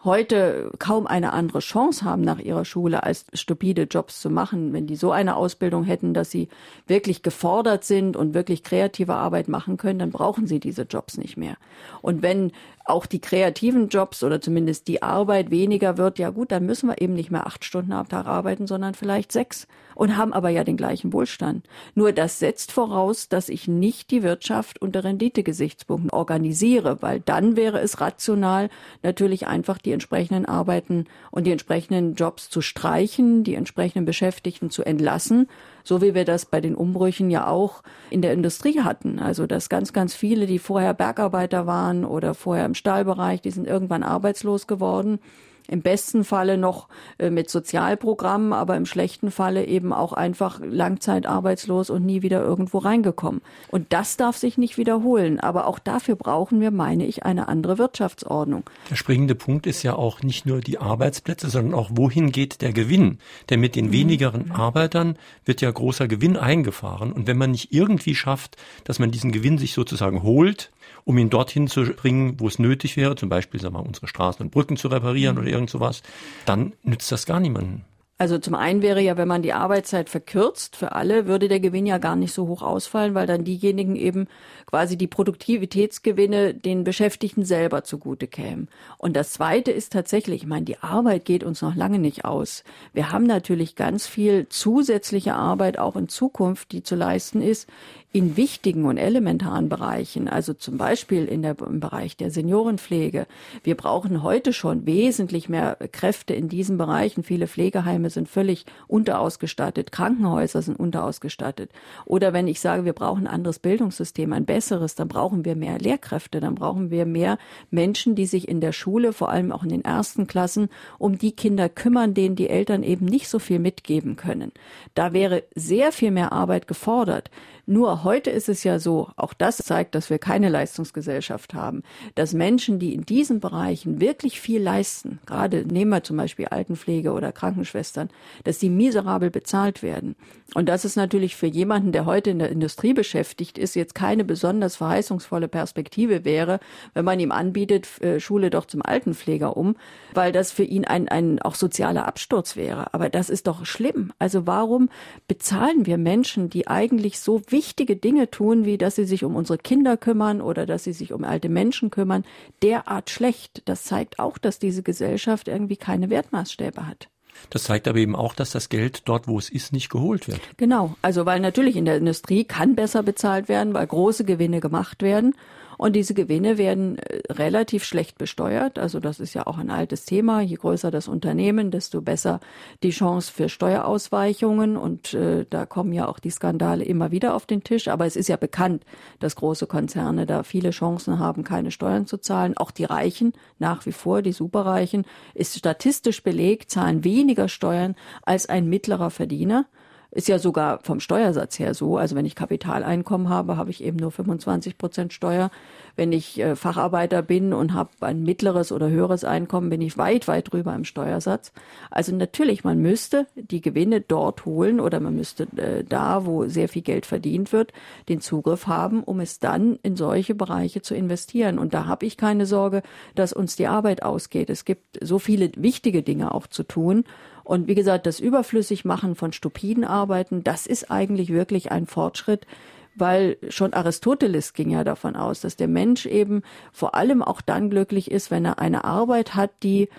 heute kaum eine andere Chance haben nach ihrer Schule, als stupide Jobs zu machen. Wenn die so eine Ausbildung hätten, dass sie wirklich gefordert sind und wirklich kreative Arbeit machen können, dann brauchen sie diese Jobs nicht mehr. Und wenn auch die kreativen Jobs oder zumindest die Arbeit weniger wird, ja gut, dann müssen wir eben nicht mehr acht Stunden am Tag arbeiten, sondern vielleicht sechs und haben aber ja den gleichen Wohlstand. Nur das setzt voraus, dass ich nicht die Wirtschaft unter Renditegesichtspunkten organisiere, weil dann wäre es rational, natürlich einfach die entsprechenden Arbeiten und die entsprechenden Jobs zu streichen, die entsprechenden Beschäftigten zu entlassen so wie wir das bei den Umbrüchen ja auch in der Industrie hatten. Also dass ganz, ganz viele, die vorher Bergarbeiter waren oder vorher im Stahlbereich, die sind irgendwann arbeitslos geworden im besten Falle noch äh, mit Sozialprogrammen, aber im schlechten Falle eben auch einfach langzeitarbeitslos und nie wieder irgendwo reingekommen. Und das darf sich nicht wiederholen. Aber auch dafür brauchen wir, meine ich, eine andere Wirtschaftsordnung. Der springende Punkt ist ja auch nicht nur die Arbeitsplätze, sondern auch, wohin geht der Gewinn? Denn mit den mhm. wenigeren Arbeitern wird ja großer Gewinn eingefahren. Und wenn man nicht irgendwie schafft, dass man diesen Gewinn sich sozusagen holt, um ihn dorthin zu bringen, wo es nötig wäre, zum Beispiel sagen wir, mal, unsere Straßen und Brücken zu reparieren mhm. oder irgend sowas, dann nützt das gar niemanden. Also zum einen wäre ja, wenn man die Arbeitszeit verkürzt für alle, würde der Gewinn ja gar nicht so hoch ausfallen, weil dann diejenigen eben quasi die Produktivitätsgewinne den Beschäftigten selber zugute kämen. Und das Zweite ist tatsächlich, ich meine, die Arbeit geht uns noch lange nicht aus. Wir haben natürlich ganz viel zusätzliche Arbeit auch in Zukunft, die zu leisten ist, in wichtigen und elementaren Bereichen, also zum Beispiel in der, im Bereich der Seniorenpflege. Wir brauchen heute schon wesentlich mehr Kräfte in diesen Bereichen. Viele Pflegeheime sind völlig unterausgestattet, Krankenhäuser sind unterausgestattet. Oder wenn ich sage, wir brauchen ein anderes Bildungssystem, ein besseres, dann brauchen wir mehr Lehrkräfte, dann brauchen wir mehr Menschen, die sich in der Schule, vor allem auch in den ersten Klassen, um die Kinder kümmern, denen die Eltern eben nicht so viel mitgeben können. Da wäre sehr viel mehr Arbeit gefordert. Nur heute ist es ja so, auch das zeigt, dass wir keine Leistungsgesellschaft haben, dass Menschen, die in diesen Bereichen wirklich viel leisten, gerade nehmen wir zum Beispiel Altenpflege oder Krankenschwestern, dass die miserabel bezahlt werden. Und das ist natürlich für jemanden, der heute in der Industrie beschäftigt ist, jetzt keine besonders verheißungsvolle Perspektive wäre, wenn man ihm anbietet, äh, Schule doch zum Altenpfleger um, weil das für ihn ein, ein auch sozialer Absturz wäre. Aber das ist doch schlimm. Also warum bezahlen wir Menschen, die eigentlich so wichtige Dinge tun, wie dass sie sich um unsere Kinder kümmern oder dass sie sich um alte Menschen kümmern, derart schlecht. Das zeigt auch, dass diese Gesellschaft irgendwie keine Wertmaßstäbe hat. Das zeigt aber eben auch, dass das Geld dort, wo es ist, nicht geholt wird. Genau. Also, weil natürlich in der Industrie kann besser bezahlt werden, weil große Gewinne gemacht werden. Und diese Gewinne werden äh, relativ schlecht besteuert. Also das ist ja auch ein altes Thema. Je größer das Unternehmen, desto besser die Chance für Steuerausweichungen. Und äh, da kommen ja auch die Skandale immer wieder auf den Tisch. Aber es ist ja bekannt, dass große Konzerne da viele Chancen haben, keine Steuern zu zahlen. Auch die Reichen, nach wie vor die Superreichen, ist statistisch belegt, zahlen weniger Steuern als ein mittlerer Verdiener. Ist ja sogar vom Steuersatz her so. Also wenn ich Kapitaleinkommen habe, habe ich eben nur 25 Prozent Steuer. Wenn ich äh, Facharbeiter bin und habe ein mittleres oder höheres Einkommen, bin ich weit, weit drüber im Steuersatz. Also natürlich, man müsste die Gewinne dort holen oder man müsste äh, da, wo sehr viel Geld verdient wird, den Zugriff haben, um es dann in solche Bereiche zu investieren. Und da habe ich keine Sorge, dass uns die Arbeit ausgeht. Es gibt so viele wichtige Dinge auch zu tun. Und wie gesagt, das Überflüssigmachen von stupiden Arbeiten, das ist eigentlich wirklich ein Fortschritt, weil schon Aristoteles ging ja davon aus, dass der Mensch eben vor allem auch dann glücklich ist, wenn er eine Arbeit hat, die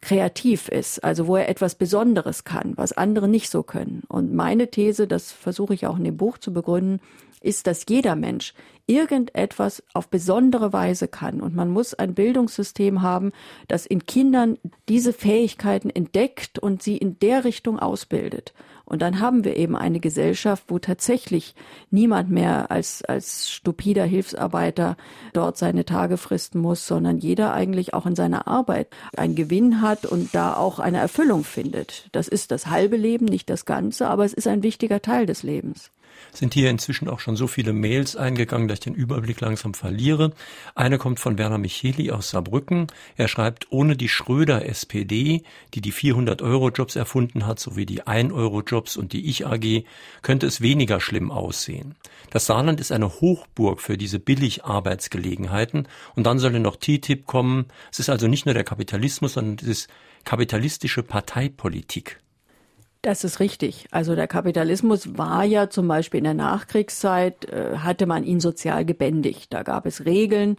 kreativ ist, also wo er etwas Besonderes kann, was andere nicht so können. Und meine These, das versuche ich auch in dem Buch zu begründen, ist, dass jeder Mensch irgendetwas auf besondere Weise kann. Und man muss ein Bildungssystem haben, das in Kindern diese Fähigkeiten entdeckt und sie in der Richtung ausbildet. Und dann haben wir eben eine Gesellschaft, wo tatsächlich niemand mehr als, als stupider Hilfsarbeiter dort seine Tage fristen muss, sondern jeder eigentlich auch in seiner Arbeit einen Gewinn hat und da auch eine Erfüllung findet. Das ist das halbe Leben, nicht das Ganze, aber es ist ein wichtiger Teil des Lebens sind hier inzwischen auch schon so viele Mails eingegangen, dass ich den Überblick langsam verliere. Eine kommt von Werner Micheli aus Saarbrücken. Er schreibt, ohne die Schröder SPD, die die 400-Euro-Jobs erfunden hat, sowie die 1-Euro-Jobs und die Ich-AG, könnte es weniger schlimm aussehen. Das Saarland ist eine Hochburg für diese Billigarbeitsgelegenheiten und dann soll noch TTIP kommen. Es ist also nicht nur der Kapitalismus, sondern es ist kapitalistische Parteipolitik. Das ist richtig. Also der Kapitalismus war ja zum Beispiel in der Nachkriegszeit, äh, hatte man ihn sozial gebändigt. Da gab es Regeln.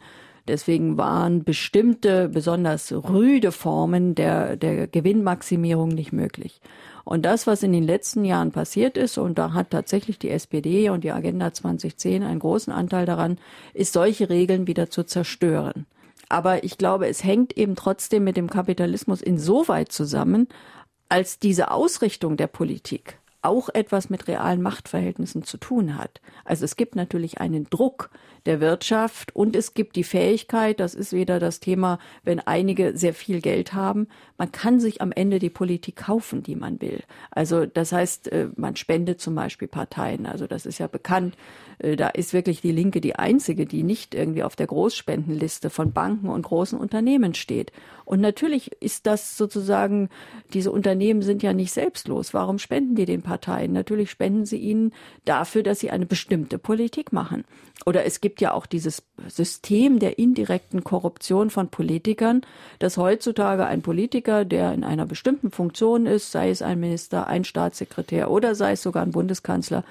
Deswegen waren bestimmte, besonders rüde Formen der, der Gewinnmaximierung nicht möglich. Und das, was in den letzten Jahren passiert ist, und da hat tatsächlich die SPD und die Agenda 2010 einen großen Anteil daran, ist solche Regeln wieder zu zerstören. Aber ich glaube, es hängt eben trotzdem mit dem Kapitalismus insoweit zusammen, als diese Ausrichtung der Politik auch etwas mit realen Machtverhältnissen zu tun hat. Also es gibt natürlich einen Druck der Wirtschaft und es gibt die Fähigkeit, das ist wieder das Thema, wenn einige sehr viel Geld haben, man kann sich am Ende die Politik kaufen, die man will. Also das heißt, äh, man spendet zum Beispiel Parteien. Also das ist ja bekannt. Äh, da ist wirklich die Linke die einzige, die nicht irgendwie auf der Großspendenliste von Banken und großen Unternehmen steht. Und natürlich ist das sozusagen, diese Unternehmen sind ja nicht selbstlos. Warum spenden die den Parteien? Natürlich spenden sie ihnen dafür, dass sie eine bestimmte Politik machen. Oder es gibt ja auch dieses System der indirekten Korruption von Politikern, dass heutzutage ein Politiker, der in einer bestimmten Funktion ist, sei es ein Minister, ein Staatssekretär oder sei es sogar ein Bundeskanzler,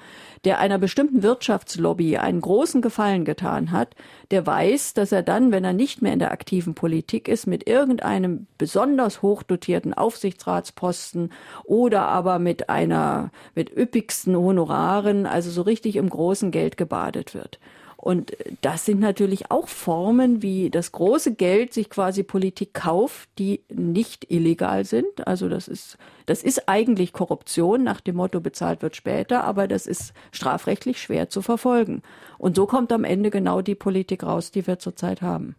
der einer bestimmten Wirtschaftslobby einen großen Gefallen getan hat, der weiß, dass er dann, wenn er nicht mehr in der aktiven Politik ist, mit irgendeinem besonders hochdotierten Aufsichtsratsposten oder aber mit einer, mit üppigsten Honoraren, also so richtig im großen Geld gebadet wird. Und das sind natürlich auch Formen, wie das große Geld sich quasi Politik kauft, die nicht illegal sind. Also das ist, das ist eigentlich Korruption nach dem Motto bezahlt wird später, aber das ist strafrechtlich schwer zu verfolgen. Und so kommt am Ende genau die Politik raus, die wir zurzeit haben.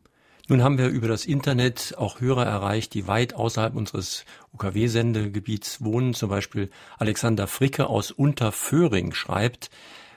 Nun haben wir über das Internet auch Hörer erreicht, die weit außerhalb unseres UKW-Sendegebiets wohnen. Zum Beispiel Alexander Fricke aus Unterföhring schreibt,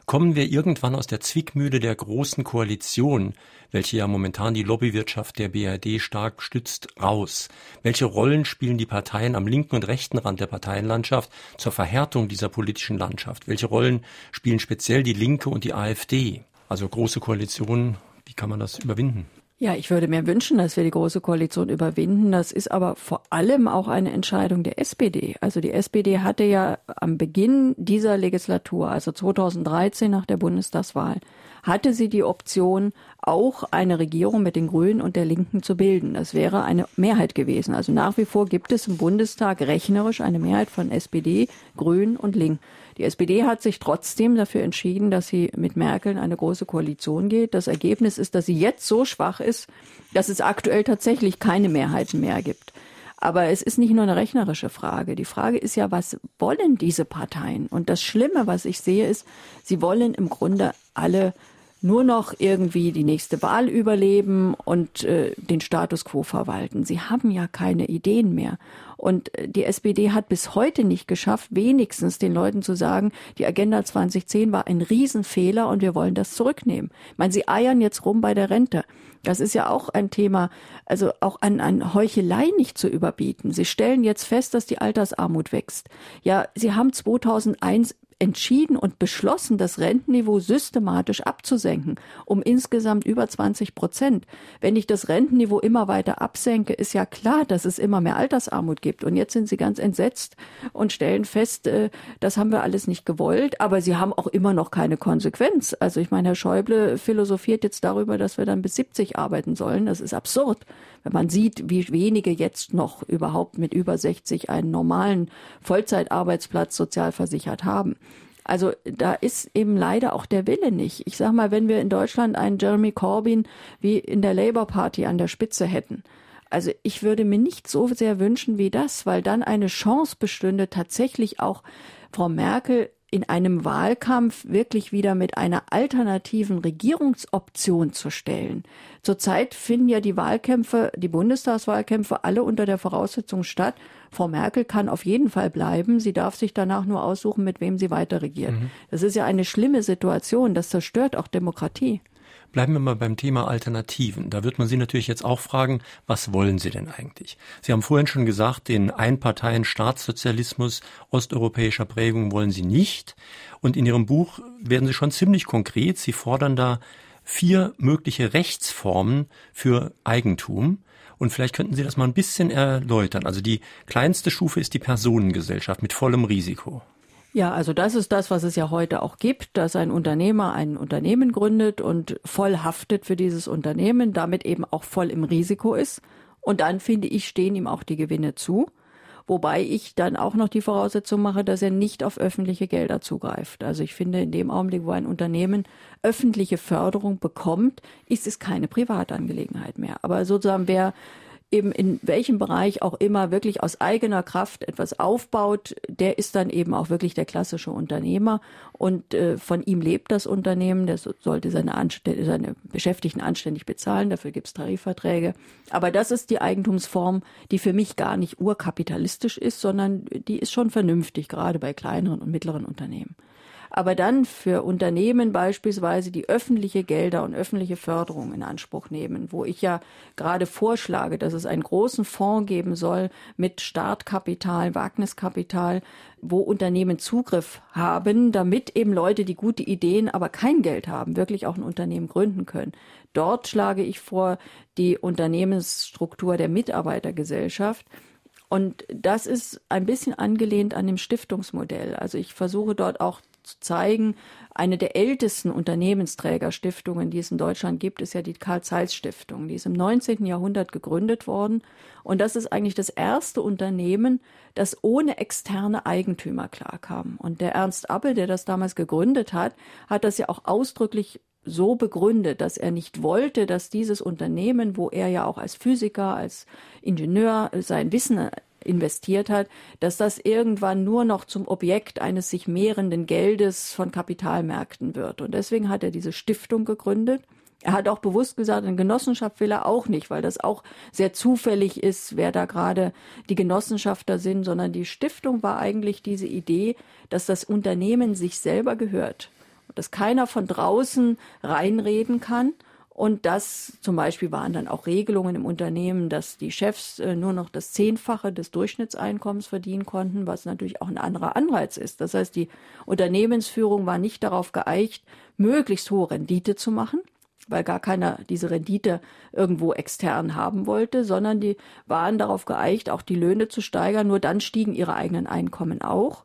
Kommen wir irgendwann aus der Zwickmühle der großen Koalition, welche ja momentan die Lobbywirtschaft der BRD stark stützt, raus? Welche Rollen spielen die Parteien am linken und rechten Rand der Parteienlandschaft zur Verhärtung dieser politischen Landschaft? Welche Rollen spielen speziell die Linke und die AfD? Also große Koalitionen, wie kann man das überwinden? Ja, ich würde mir wünschen, dass wir die Große Koalition überwinden. Das ist aber vor allem auch eine Entscheidung der SPD. Also die SPD hatte ja am Beginn dieser Legislatur, also 2013 nach der Bundestagswahl, hatte sie die Option, auch eine Regierung mit den Grünen und der Linken zu bilden. Das wäre eine Mehrheit gewesen. Also nach wie vor gibt es im Bundestag rechnerisch eine Mehrheit von SPD, Grünen und Linken. Die SPD hat sich trotzdem dafür entschieden, dass sie mit Merkel in eine große Koalition geht. Das Ergebnis ist, dass sie jetzt so schwach ist, dass es aktuell tatsächlich keine Mehrheiten mehr gibt. Aber es ist nicht nur eine rechnerische Frage. Die Frage ist ja, was wollen diese Parteien? Und das Schlimme, was ich sehe, ist, sie wollen im Grunde alle nur noch irgendwie die nächste Wahl überleben und äh, den Status quo verwalten. Sie haben ja keine Ideen mehr. Und äh, die SPD hat bis heute nicht geschafft, wenigstens den Leuten zu sagen, die Agenda 2010 war ein Riesenfehler und wir wollen das zurücknehmen. Ich meine, sie eiern jetzt rum bei der Rente. Das ist ja auch ein Thema, also auch an, an Heuchelei nicht zu überbieten. Sie stellen jetzt fest, dass die Altersarmut wächst. Ja, sie haben 2001 entschieden und beschlossen, das Rentenniveau systematisch abzusenken, um insgesamt über 20 Prozent. Wenn ich das Rentenniveau immer weiter absenke, ist ja klar, dass es immer mehr Altersarmut gibt. Und jetzt sind sie ganz entsetzt und stellen fest, äh, das haben wir alles nicht gewollt, aber sie haben auch immer noch keine Konsequenz. Also ich meine, Herr Schäuble philosophiert jetzt darüber, dass wir dann bis 70 arbeiten sollen. Das ist absurd, wenn man sieht, wie wenige jetzt noch überhaupt mit über 60 einen normalen Vollzeitarbeitsplatz sozialversichert haben. Also da ist eben leider auch der Wille nicht. Ich sag mal, wenn wir in Deutschland einen Jeremy Corbyn wie in der Labour Party an der Spitze hätten, also ich würde mir nicht so sehr wünschen wie das, weil dann eine Chance bestünde, tatsächlich auch Frau Merkel in einem Wahlkampf wirklich wieder mit einer alternativen Regierungsoption zu stellen. Zurzeit finden ja die Wahlkämpfe, die Bundestagswahlkämpfe alle unter der Voraussetzung statt, Frau Merkel kann auf jeden Fall bleiben. Sie darf sich danach nur aussuchen, mit wem sie weiter regiert. Mhm. Das ist ja eine schlimme Situation. Das zerstört auch Demokratie. Bleiben wir mal beim Thema Alternativen. Da wird man Sie natürlich jetzt auch fragen, was wollen Sie denn eigentlich? Sie haben vorhin schon gesagt, den Einparteien-Staatssozialismus osteuropäischer Prägung wollen Sie nicht. Und in Ihrem Buch werden Sie schon ziemlich konkret. Sie fordern da vier mögliche Rechtsformen für Eigentum. Und vielleicht könnten Sie das mal ein bisschen erläutern. Also die kleinste Stufe ist die Personengesellschaft mit vollem Risiko. Ja, also das ist das, was es ja heute auch gibt, dass ein Unternehmer ein Unternehmen gründet und voll haftet für dieses Unternehmen, damit eben auch voll im Risiko ist. Und dann finde ich, stehen ihm auch die Gewinne zu. Wobei ich dann auch noch die Voraussetzung mache, dass er nicht auf öffentliche Gelder zugreift. Also ich finde, in dem Augenblick, wo ein Unternehmen öffentliche Förderung bekommt, ist es keine Privatangelegenheit mehr. Aber sozusagen wer eben in welchem Bereich auch immer wirklich aus eigener Kraft etwas aufbaut, der ist dann eben auch wirklich der klassische Unternehmer und äh, von ihm lebt das Unternehmen, der sollte seine, Anstell seine Beschäftigten anständig bezahlen, dafür gibt es Tarifverträge. Aber das ist die Eigentumsform, die für mich gar nicht urkapitalistisch ist, sondern die ist schon vernünftig, gerade bei kleineren und mittleren Unternehmen aber dann für Unternehmen beispielsweise die öffentliche Gelder und öffentliche Förderung in Anspruch nehmen, wo ich ja gerade vorschlage, dass es einen großen Fonds geben soll mit Startkapital, Wagniskapital, wo Unternehmen Zugriff haben, damit eben Leute, die gute Ideen, aber kein Geld haben, wirklich auch ein Unternehmen gründen können. Dort schlage ich vor, die Unternehmensstruktur der Mitarbeitergesellschaft und das ist ein bisschen angelehnt an dem Stiftungsmodell. Also ich versuche dort auch zu zeigen. Eine der ältesten Unternehmensträgerstiftungen, die es in Deutschland gibt, ist ja die Karl-Zeiss-Stiftung. Die ist im 19. Jahrhundert gegründet worden. Und das ist eigentlich das erste Unternehmen, das ohne externe Eigentümer klarkam. Und der Ernst Appel, der das damals gegründet hat, hat das ja auch ausdrücklich so begründet, dass er nicht wollte, dass dieses Unternehmen, wo er ja auch als Physiker, als Ingenieur sein Wissen investiert hat, dass das irgendwann nur noch zum Objekt eines sich mehrenden Geldes von Kapitalmärkten wird. Und deswegen hat er diese Stiftung gegründet. Er hat auch bewusst gesagt, eine Genossenschaft will er auch nicht, weil das auch sehr zufällig ist, wer da gerade die Genossenschafter sind, sondern die Stiftung war eigentlich diese Idee, dass das Unternehmen sich selber gehört dass keiner von draußen reinreden kann und das zum Beispiel waren dann auch Regelungen im Unternehmen, dass die Chefs äh, nur noch das Zehnfache des Durchschnittseinkommens verdienen konnten, was natürlich auch ein anderer Anreiz ist. Das heißt, die Unternehmensführung war nicht darauf geeicht, möglichst hohe Rendite zu machen, weil gar keiner diese Rendite irgendwo extern haben wollte, sondern die waren darauf geeicht, auch die Löhne zu steigern. Nur dann stiegen ihre eigenen Einkommen auch.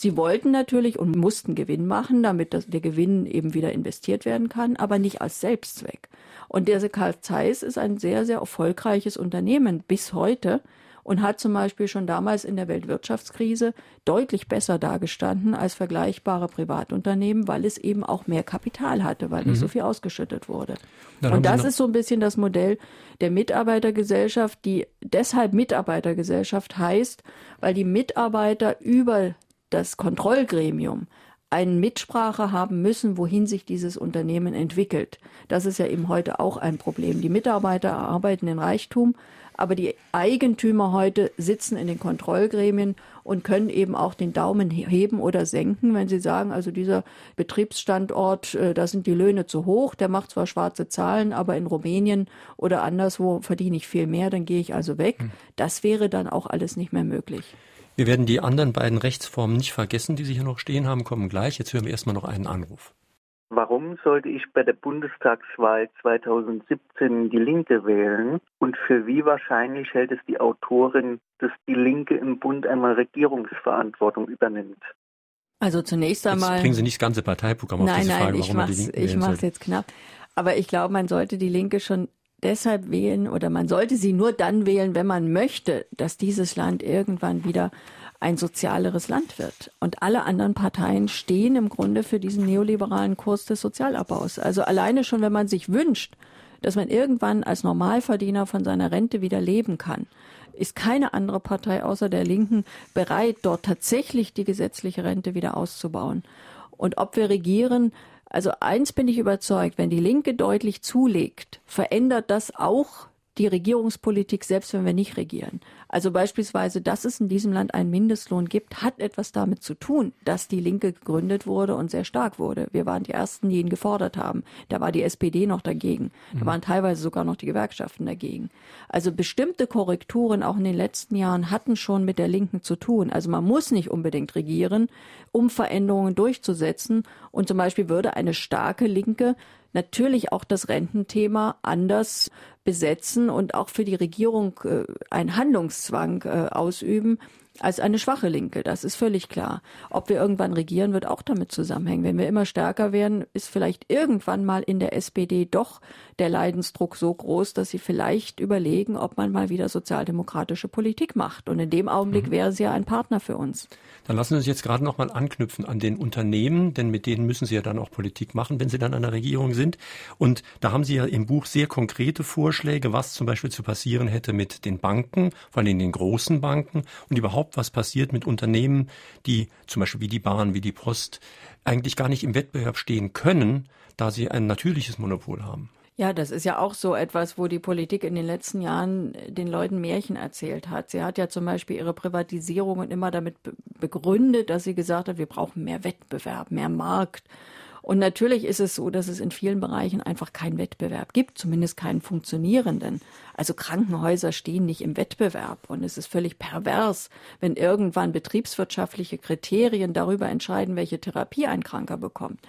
Sie wollten natürlich und mussten Gewinn machen, damit das, der Gewinn eben wieder investiert werden kann, aber nicht als Selbstzweck. Und der Karl Zeiss ist ein sehr, sehr erfolgreiches Unternehmen bis heute und hat zum Beispiel schon damals in der Weltwirtschaftskrise deutlich besser dargestanden als vergleichbare Privatunternehmen, weil es eben auch mehr Kapital hatte, weil nicht mhm. so viel ausgeschüttet wurde. Dann und das ist so ein bisschen das Modell der Mitarbeitergesellschaft, die deshalb Mitarbeitergesellschaft heißt, weil die Mitarbeiter über das Kontrollgremium eine Mitsprache haben müssen, wohin sich dieses Unternehmen entwickelt. Das ist ja eben heute auch ein Problem. Die Mitarbeiter erarbeiten den Reichtum, aber die Eigentümer heute sitzen in den Kontrollgremien und können eben auch den Daumen heben oder senken, wenn sie sagen, also dieser Betriebsstandort, äh, da sind die Löhne zu hoch, der macht zwar schwarze Zahlen, aber in Rumänien oder anderswo verdiene ich viel mehr, dann gehe ich also weg. Hm. Das wäre dann auch alles nicht mehr möglich. Wir werden die anderen beiden Rechtsformen nicht vergessen, die Sie hier noch stehen haben, kommen gleich. Jetzt hören wir erstmal noch einen Anruf. Warum sollte ich bei der Bundestagswahl 2017 die Linke wählen? Und für wie wahrscheinlich hält es die Autorin, dass die Linke im Bund einmal Regierungsverantwortung übernimmt? Also zunächst einmal. Jetzt bringen Sie nicht das ganze Parteiprogramm nein, auf diese Frage, nein, warum man die Linken Ich mache es jetzt knapp. Aber ich glaube, man sollte die Linke schon deshalb wählen oder man sollte sie nur dann wählen, wenn man möchte, dass dieses Land irgendwann wieder ein sozialeres Land wird. Und alle anderen Parteien stehen im Grunde für diesen neoliberalen Kurs des Sozialabbaus. Also alleine schon, wenn man sich wünscht, dass man irgendwann als Normalverdiener von seiner Rente wieder leben kann, ist keine andere Partei außer der Linken bereit, dort tatsächlich die gesetzliche Rente wieder auszubauen. Und ob wir regieren, also eins bin ich überzeugt, wenn die Linke deutlich zulegt, verändert das auch die Regierungspolitik, selbst wenn wir nicht regieren. Also beispielsweise, dass es in diesem Land einen Mindestlohn gibt, hat etwas damit zu tun, dass die Linke gegründet wurde und sehr stark wurde. Wir waren die Ersten, die ihn gefordert haben. Da war die SPD noch dagegen. Da mhm. waren teilweise sogar noch die Gewerkschaften dagegen. Also bestimmte Korrekturen auch in den letzten Jahren hatten schon mit der Linken zu tun. Also man muss nicht unbedingt regieren, um Veränderungen durchzusetzen. Und zum Beispiel würde eine starke Linke natürlich auch das Rententhema anders besetzen und auch für die Regierung äh, einen Handlungszwang äh, ausüben, als eine schwache Linke. Das ist völlig klar. Ob wir irgendwann regieren, wird auch damit zusammenhängen. Wenn wir immer stärker werden, ist vielleicht irgendwann mal in der SPD doch der Leidensdruck so groß, dass sie vielleicht überlegen, ob man mal wieder sozialdemokratische Politik macht. Und in dem Augenblick mhm. wäre sie ja ein Partner für uns. Dann lassen Sie uns jetzt gerade noch mal anknüpfen an den Unternehmen, denn mit denen müssen Sie ja dann auch Politik machen, wenn Sie dann an der Regierung sind. Und da haben Sie ja im Buch sehr konkrete Vorschläge, was zum Beispiel zu passieren hätte mit den Banken, vor allem den großen Banken und überhaupt überhaupt was passiert mit Unternehmen, die zum Beispiel wie die Bahn, wie die Post eigentlich gar nicht im Wettbewerb stehen können, da sie ein natürliches Monopol haben. Ja, das ist ja auch so etwas, wo die Politik in den letzten Jahren den Leuten Märchen erzählt hat. Sie hat ja zum Beispiel ihre Privatisierungen immer damit begründet, dass sie gesagt hat, wir brauchen mehr Wettbewerb, mehr Markt. Und natürlich ist es so, dass es in vielen Bereichen einfach keinen Wettbewerb gibt, zumindest keinen funktionierenden. Also Krankenhäuser stehen nicht im Wettbewerb und es ist völlig pervers, wenn irgendwann betriebswirtschaftliche Kriterien darüber entscheiden, welche Therapie ein Kranker bekommt.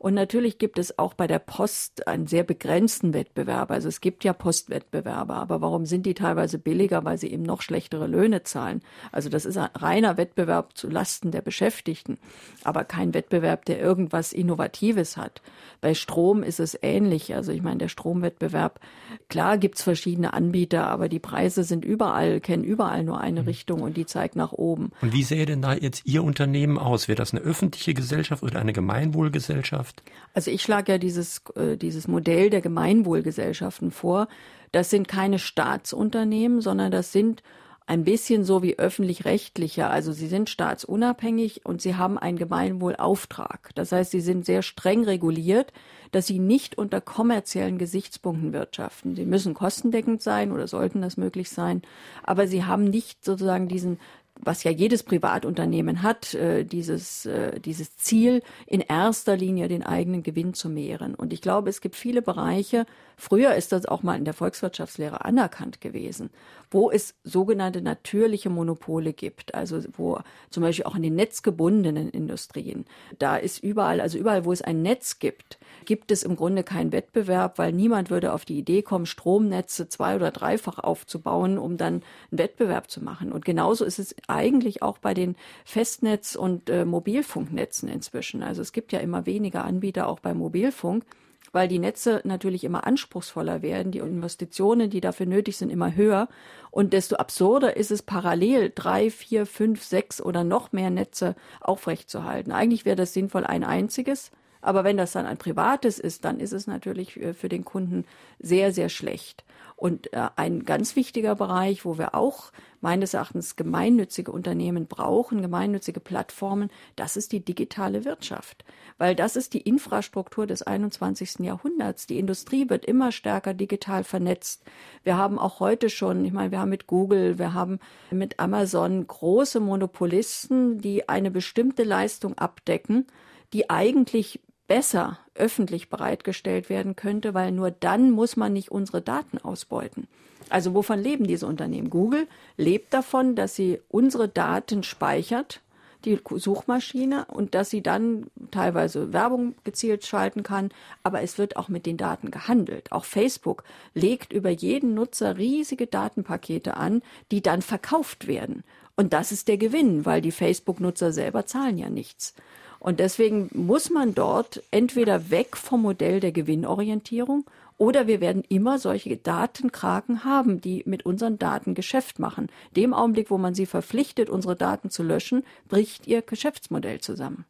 Und natürlich gibt es auch bei der Post einen sehr begrenzten Wettbewerb. Also es gibt ja Postwettbewerber, aber warum sind die teilweise billiger? Weil sie eben noch schlechtere Löhne zahlen. Also das ist ein reiner Wettbewerb zu Lasten der Beschäftigten, aber kein Wettbewerb, der irgendwas Innovatives hat. Bei Strom ist es ähnlich. Also ich meine, der Stromwettbewerb, klar gibt's verschiedene Anbieter, aber die Preise sind überall, kennen überall nur eine mhm. Richtung und die zeigt nach oben. Und wie sähe denn da jetzt Ihr Unternehmen aus? Wäre das eine öffentliche Gesellschaft oder eine Gemeinwohlgesellschaft? Gesellschaft? Also ich schlage ja dieses, äh, dieses Modell der Gemeinwohlgesellschaften vor. Das sind keine Staatsunternehmen, sondern das sind ein bisschen so wie öffentlich-rechtliche. Also sie sind staatsunabhängig und sie haben einen Gemeinwohlauftrag. Das heißt, sie sind sehr streng reguliert, dass sie nicht unter kommerziellen Gesichtspunkten wirtschaften. Sie müssen kostendeckend sein oder sollten das möglich sein, aber sie haben nicht sozusagen diesen was ja jedes Privatunternehmen hat, äh, dieses, äh, dieses Ziel, in erster Linie den eigenen Gewinn zu mehren. Und ich glaube, es gibt viele Bereiche, früher ist das auch mal in der Volkswirtschaftslehre anerkannt gewesen, wo es sogenannte natürliche Monopole gibt. Also wo zum Beispiel auch in den netzgebundenen Industrien, da ist überall, also überall, wo es ein Netz gibt, gibt es im Grunde keinen Wettbewerb, weil niemand würde auf die Idee kommen, Stromnetze zwei- oder dreifach aufzubauen, um dann einen Wettbewerb zu machen. Und genauso ist es eigentlich auch bei den Festnetz- und äh, Mobilfunknetzen inzwischen. Also es gibt ja immer weniger Anbieter auch bei Mobilfunk weil die Netze natürlich immer anspruchsvoller werden, die Investitionen, die dafür nötig sind, immer höher. Und desto absurder ist es, parallel drei, vier, fünf, sechs oder noch mehr Netze aufrechtzuerhalten. Eigentlich wäre das sinnvoll, ein einziges. Aber wenn das dann ein privates ist, dann ist es natürlich äh, für den Kunden sehr, sehr schlecht. Und äh, ein ganz wichtiger Bereich, wo wir auch meines Erachtens gemeinnützige Unternehmen brauchen, gemeinnützige Plattformen, das ist die digitale Wirtschaft. Weil das ist die Infrastruktur des 21. Jahrhunderts. Die Industrie wird immer stärker digital vernetzt. Wir haben auch heute schon, ich meine, wir haben mit Google, wir haben mit Amazon große Monopolisten, die eine bestimmte Leistung abdecken, die eigentlich besser öffentlich bereitgestellt werden könnte, weil nur dann muss man nicht unsere Daten ausbeuten. Also wovon leben diese Unternehmen? Google lebt davon, dass sie unsere Daten speichert, die Suchmaschine, und dass sie dann teilweise Werbung gezielt schalten kann, aber es wird auch mit den Daten gehandelt. Auch Facebook legt über jeden Nutzer riesige Datenpakete an, die dann verkauft werden. Und das ist der Gewinn, weil die Facebook-Nutzer selber zahlen ja nichts. Und deswegen muss man dort entweder weg vom Modell der Gewinnorientierung oder wir werden immer solche Datenkraken haben, die mit unseren Daten Geschäft machen. Dem Augenblick, wo man sie verpflichtet, unsere Daten zu löschen, bricht ihr Geschäftsmodell zusammen.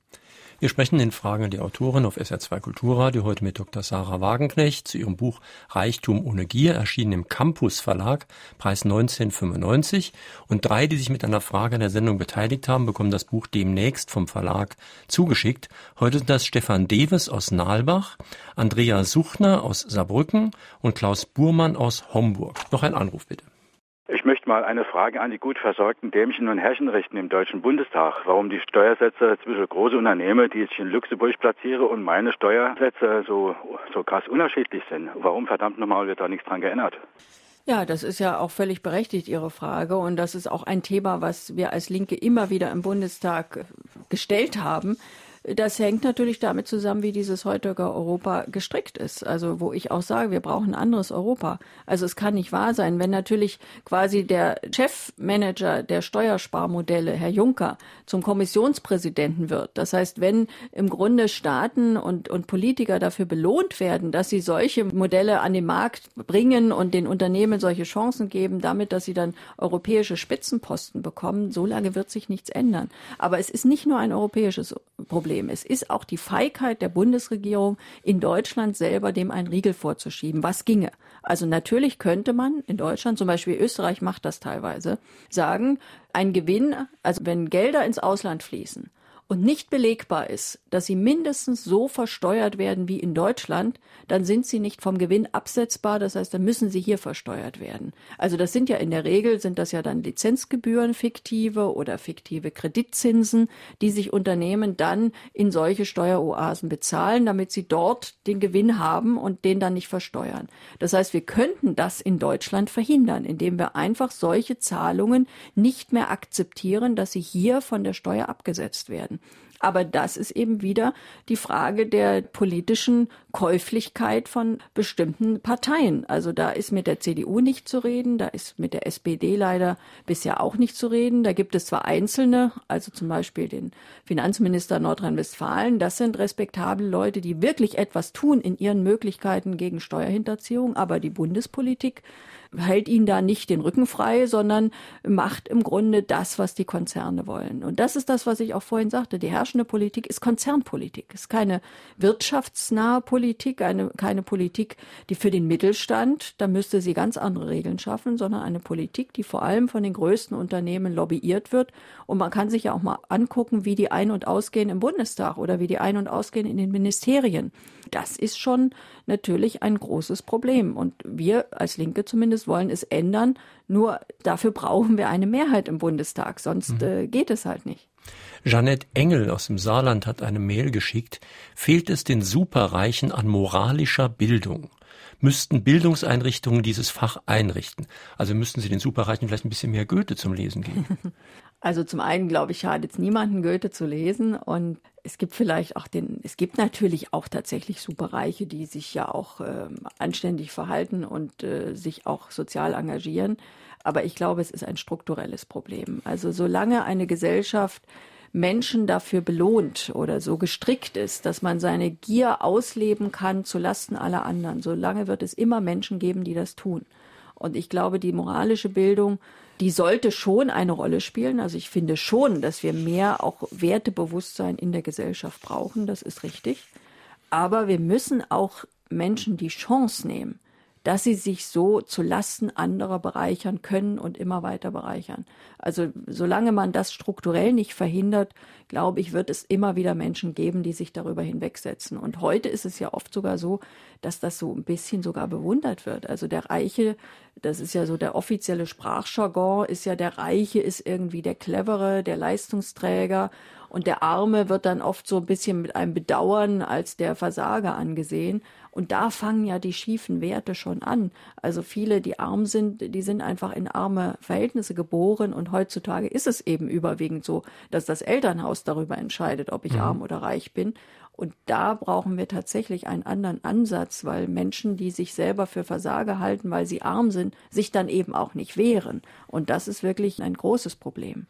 Wir sprechen in Fragen die Autorin auf SR2 Kulturradio heute mit Dr. Sarah Wagenknecht zu ihrem Buch Reichtum ohne Gier, erschienen im Campus Verlag, Preis 1995. Und drei, die sich mit einer Frage an der Sendung beteiligt haben, bekommen das Buch demnächst vom Verlag zugeschickt. Heute sind das Stefan Deves aus Nalbach, Andrea Suchner aus Saarbrücken und Klaus Burmann aus Homburg. Noch ein Anruf bitte. Mal eine Frage an die gut versorgten Dämchen und Herrchen richten im Deutschen Bundestag. Warum die Steuersätze zwischen große Unternehmen, die ich in Luxemburg platziere, und meine Steuersätze so, so krass unterschiedlich sind. Warum verdammt nochmal wird da nichts dran geändert? Ja, das ist ja auch völlig berechtigt, Ihre Frage. Und das ist auch ein Thema, was wir als Linke immer wieder im Bundestag gestellt haben. Das hängt natürlich damit zusammen, wie dieses heutige Europa gestrickt ist. Also wo ich auch sage, wir brauchen ein anderes Europa. Also es kann nicht wahr sein, wenn natürlich quasi der Chefmanager der Steuersparmodelle, Herr Juncker, zum Kommissionspräsidenten wird. Das heißt, wenn im Grunde Staaten und, und Politiker dafür belohnt werden, dass sie solche Modelle an den Markt bringen und den Unternehmen solche Chancen geben, damit, dass sie dann europäische Spitzenposten bekommen, so lange wird sich nichts ändern. Aber es ist nicht nur ein europäisches Problem. Problem. Es ist auch die Feigheit der Bundesregierung in Deutschland selber, dem einen Riegel vorzuschieben. Was ginge? Also natürlich könnte man in Deutschland, zum Beispiel Österreich macht das teilweise, sagen, ein Gewinn, also wenn Gelder ins Ausland fließen, und nicht belegbar ist, dass sie mindestens so versteuert werden wie in Deutschland, dann sind sie nicht vom Gewinn absetzbar. Das heißt, dann müssen sie hier versteuert werden. Also das sind ja in der Regel, sind das ja dann Lizenzgebühren fiktive oder fiktive Kreditzinsen, die sich Unternehmen dann in solche Steueroasen bezahlen, damit sie dort den Gewinn haben und den dann nicht versteuern. Das heißt, wir könnten das in Deutschland verhindern, indem wir einfach solche Zahlungen nicht mehr akzeptieren, dass sie hier von der Steuer abgesetzt werden. Aber das ist eben wieder die Frage der politischen Käuflichkeit von bestimmten Parteien. Also da ist mit der CDU nicht zu reden, da ist mit der SPD leider bisher auch nicht zu reden. Da gibt es zwar einzelne, also zum Beispiel den Finanzminister Nordrhein-Westfalen, das sind respektable Leute, die wirklich etwas tun in ihren Möglichkeiten gegen Steuerhinterziehung, aber die Bundespolitik hält ihnen da nicht den Rücken frei, sondern macht im Grunde das, was die Konzerne wollen. Und das ist das, was ich auch vorhin sagte. Die herrschende Politik ist Konzernpolitik. Ist keine wirtschaftsnahe Politik, eine, keine Politik, die für den Mittelstand, da müsste sie ganz andere Regeln schaffen, sondern eine Politik, die vor allem von den größten Unternehmen lobbyiert wird. Und man kann sich ja auch mal angucken, wie die ein- und ausgehen im Bundestag oder wie die ein- und ausgehen in den Ministerien. Das ist schon natürlich ein großes Problem. Und wir als Linke zumindest wollen es ändern. Nur dafür brauchen wir eine Mehrheit im Bundestag, sonst mhm. äh, geht es halt nicht. Jeanette Engel aus dem Saarland hat eine Mail geschickt. Fehlt es den Superreichen an moralischer Bildung? Müssten Bildungseinrichtungen dieses Fach einrichten? Also müssten sie den Superreichen vielleicht ein bisschen mehr Goethe zum Lesen geben? Also zum einen, glaube ich, schadet es niemanden, Goethe zu lesen. Und es gibt vielleicht auch den, es gibt natürlich auch tatsächlich Superreiche, die sich ja auch äh, anständig verhalten und äh, sich auch sozial engagieren. Aber ich glaube, es ist ein strukturelles Problem. Also solange eine Gesellschaft Menschen dafür belohnt oder so gestrickt ist, dass man seine Gier ausleben kann zu Lasten aller anderen, solange wird es immer Menschen geben, die das tun. Und ich glaube, die moralische Bildung, die sollte schon eine Rolle spielen. Also ich finde schon, dass wir mehr auch Wertebewusstsein in der Gesellschaft brauchen. Das ist richtig. Aber wir müssen auch Menschen die Chance nehmen, dass sie sich so zu Lasten anderer bereichern können und immer weiter bereichern. Also solange man das strukturell nicht verhindert, glaube ich, wird es immer wieder Menschen geben, die sich darüber hinwegsetzen. Und heute ist es ja oft sogar so, dass das so ein bisschen sogar bewundert wird. Also der Reiche, das ist ja so der offizielle Sprachjargon, ist ja der Reiche ist irgendwie der Clevere, der Leistungsträger und der Arme wird dann oft so ein bisschen mit einem Bedauern als der Versager angesehen. Und da fangen ja die schiefen Werte schon an. Also viele, die arm sind, die sind einfach in arme Verhältnisse geboren. Und heutzutage ist es eben überwiegend so, dass das Elternhaus darüber entscheidet, ob ich mhm. arm oder reich bin. Und da brauchen wir tatsächlich einen anderen Ansatz, weil Menschen, die sich selber für Versager halten, weil sie arm sind, sich dann eben auch nicht wehren. Und das ist wirklich ein großes Problem.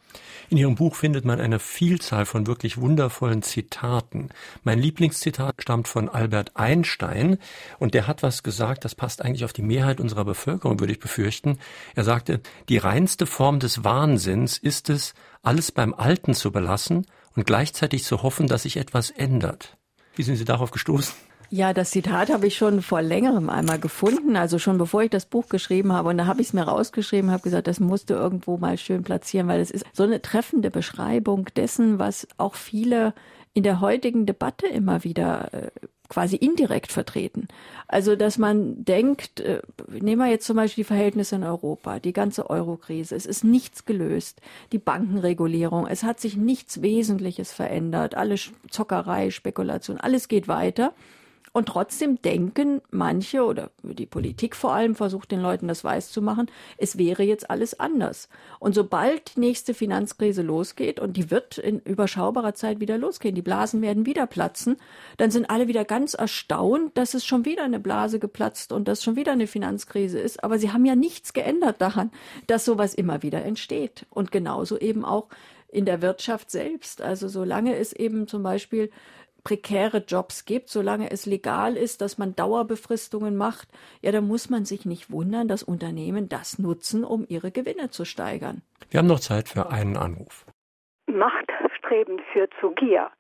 In Ihrem Buch findet man eine Vielzahl von wirklich wundervollen Zitaten. Mein Lieblingszitat stammt von Albert Einstein und der hat was gesagt, das passt eigentlich auf die Mehrheit unserer Bevölkerung, würde ich befürchten. Er sagte, die reinste Form des Wahnsinns ist es, alles beim Alten zu belassen und gleichzeitig zu hoffen, dass sich etwas ändert. Wie sind Sie darauf gestoßen? Ja, das Zitat habe ich schon vor längerem einmal gefunden, also schon bevor ich das Buch geschrieben habe. Und da habe ich es mir rausgeschrieben, habe gesagt, das musste irgendwo mal schön platzieren, weil es ist so eine treffende Beschreibung dessen, was auch viele in der heutigen Debatte immer wieder äh, quasi indirekt vertreten. Also, dass man denkt, äh, nehmen wir jetzt zum Beispiel die Verhältnisse in Europa, die ganze Euro-Krise, es ist nichts gelöst, die Bankenregulierung, es hat sich nichts Wesentliches verändert, alle Zockerei, Spekulation, alles geht weiter. Und trotzdem denken manche oder die Politik vor allem versucht den Leuten das weiß zu machen, es wäre jetzt alles anders. Und sobald die nächste Finanzkrise losgeht und die wird in überschaubarer Zeit wieder losgehen, die Blasen werden wieder platzen, dann sind alle wieder ganz erstaunt, dass es schon wieder eine Blase geplatzt und dass schon wieder eine Finanzkrise ist. Aber sie haben ja nichts geändert daran, dass sowas immer wieder entsteht. Und genauso eben auch in der Wirtschaft selbst. Also solange es eben zum Beispiel prekäre Jobs gibt, solange es legal ist, dass man Dauerbefristungen macht, ja, dann muss man sich nicht wundern, dass Unternehmen das nutzen, um ihre Gewinne zu steigern. Wir haben noch Zeit für einen Anruf. Machtstreben führt zu Gier,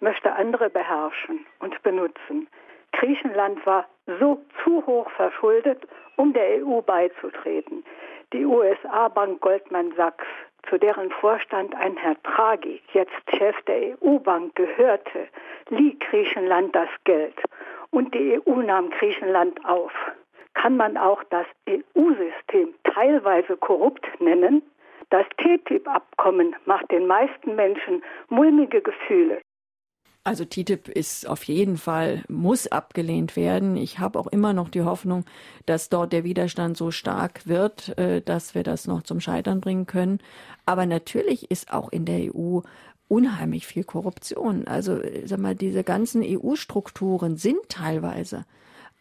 möchte andere beherrschen und benutzen. Griechenland war so zu hoch verschuldet, um der EU beizutreten. Die USA-Bank Goldman Sachs zu deren Vorstand ein Herr Draghi, jetzt Chef der EU-Bank, gehörte, lieh Griechenland das Geld und die EU nahm Griechenland auf. Kann man auch das EU-System teilweise korrupt nennen? Das TTIP-Abkommen macht den meisten Menschen mulmige Gefühle. Also TTIP ist auf jeden Fall, muss abgelehnt werden. Ich habe auch immer noch die Hoffnung, dass dort der Widerstand so stark wird, äh, dass wir das noch zum Scheitern bringen können. Aber natürlich ist auch in der EU unheimlich viel Korruption. Also, sag mal, diese ganzen EU-Strukturen sind teilweise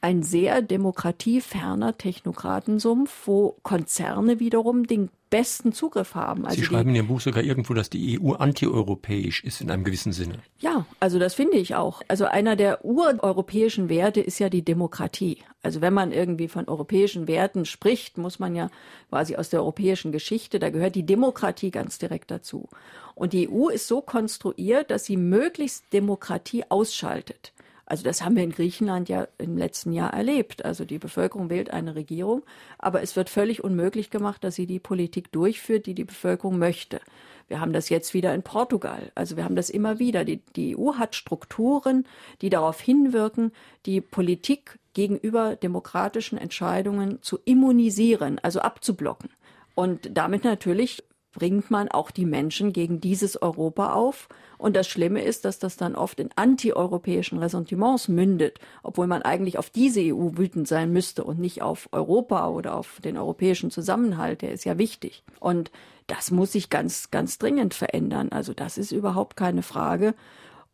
ein sehr demokratieferner Technokratensumpf, wo Konzerne wiederum den besten Zugriff haben. Also Sie schreiben in Ihrem Buch sogar irgendwo, dass die EU antieuropäisch ist in einem gewissen Sinne. Ja, also das finde ich auch. Also einer der ureuropäischen Werte ist ja die Demokratie. Also wenn man irgendwie von europäischen Werten spricht, muss man ja quasi aus der europäischen Geschichte, da gehört die Demokratie ganz direkt dazu. Und die EU ist so konstruiert, dass sie möglichst Demokratie ausschaltet. Also das haben wir in Griechenland ja im letzten Jahr erlebt. Also die Bevölkerung wählt eine Regierung, aber es wird völlig unmöglich gemacht, dass sie die Politik durchführt, die die Bevölkerung möchte. Wir haben das jetzt wieder in Portugal. Also wir haben das immer wieder. Die, die EU hat Strukturen, die darauf hinwirken, die Politik gegenüber demokratischen Entscheidungen zu immunisieren, also abzublocken. Und damit natürlich bringt man auch die Menschen gegen dieses Europa auf. Und das Schlimme ist, dass das dann oft in antieuropäischen Ressentiments mündet, obwohl man eigentlich auf diese EU wütend sein müsste und nicht auf Europa oder auf den europäischen Zusammenhalt, der ist ja wichtig. Und das muss sich ganz, ganz dringend verändern. Also das ist überhaupt keine Frage.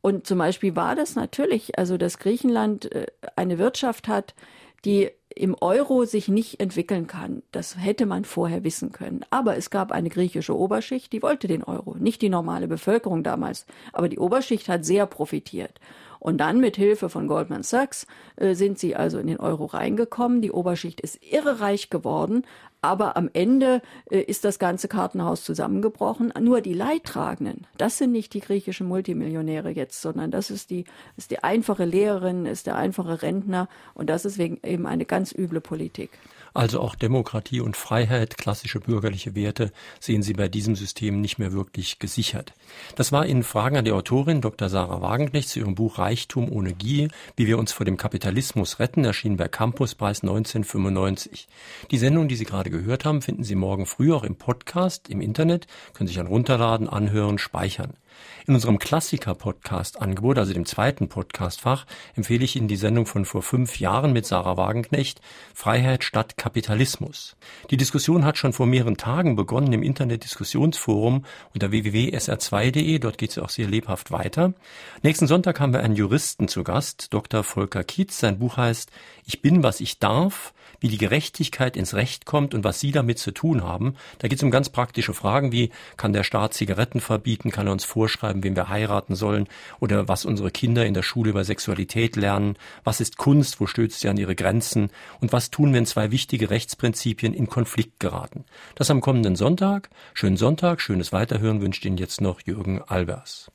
Und zum Beispiel war das natürlich, also dass Griechenland äh, eine Wirtschaft hat, die im Euro sich nicht entwickeln kann. Das hätte man vorher wissen können. Aber es gab eine griechische Oberschicht, die wollte den Euro, nicht die normale Bevölkerung damals. Aber die Oberschicht hat sehr profitiert. Und dann mit Hilfe von Goldman Sachs äh, sind sie also in den Euro reingekommen. Die Oberschicht ist irre reich geworden, aber am Ende äh, ist das ganze Kartenhaus zusammengebrochen. Nur die Leidtragenden, das sind nicht die griechischen Multimillionäre jetzt, sondern das ist die, ist die einfache Lehrerin, ist der einfache Rentner und das ist wegen eben eine ganz üble Politik. Also auch Demokratie und Freiheit, klassische bürgerliche Werte, sehen Sie bei diesem System nicht mehr wirklich gesichert. Das war in Fragen an die Autorin Dr. Sarah Wagenknecht zu ihrem Buch Reichtum ohne Gier, wie wir uns vor dem Kapitalismus retten, erschienen bei Campuspreis 1995. Die Sendung, die Sie gerade gehört haben, finden Sie morgen früh auch im Podcast, im Internet, können sich dann runterladen, anhören, speichern. In unserem Klassiker-Podcast-Angebot, also dem zweiten Podcastfach, empfehle ich Ihnen die Sendung von vor fünf Jahren mit Sarah Wagenknecht, Freiheit statt Kapitalismus. Die Diskussion hat schon vor mehreren Tagen begonnen im Internet-Diskussionsforum unter www.sr2.de, dort geht es auch sehr lebhaft weiter. Nächsten Sonntag haben wir einen Juristen zu Gast, Dr. Volker Kietz. Sein Buch heißt Ich bin, was ich darf, wie die Gerechtigkeit ins Recht kommt und was Sie damit zu tun haben. Da geht es um ganz praktische Fragen wie, kann der Staat Zigaretten verbieten, kann er uns vorschreiben, wen wir heiraten sollen oder was unsere Kinder in der Schule über Sexualität lernen, was ist Kunst, wo stößt sie an ihre Grenzen und was tun, wenn zwei wichtige Rechtsprinzipien in Konflikt geraten. Das am kommenden Sonntag. Schönen Sonntag, schönes Weiterhören wünscht Ihnen jetzt noch Jürgen Albers.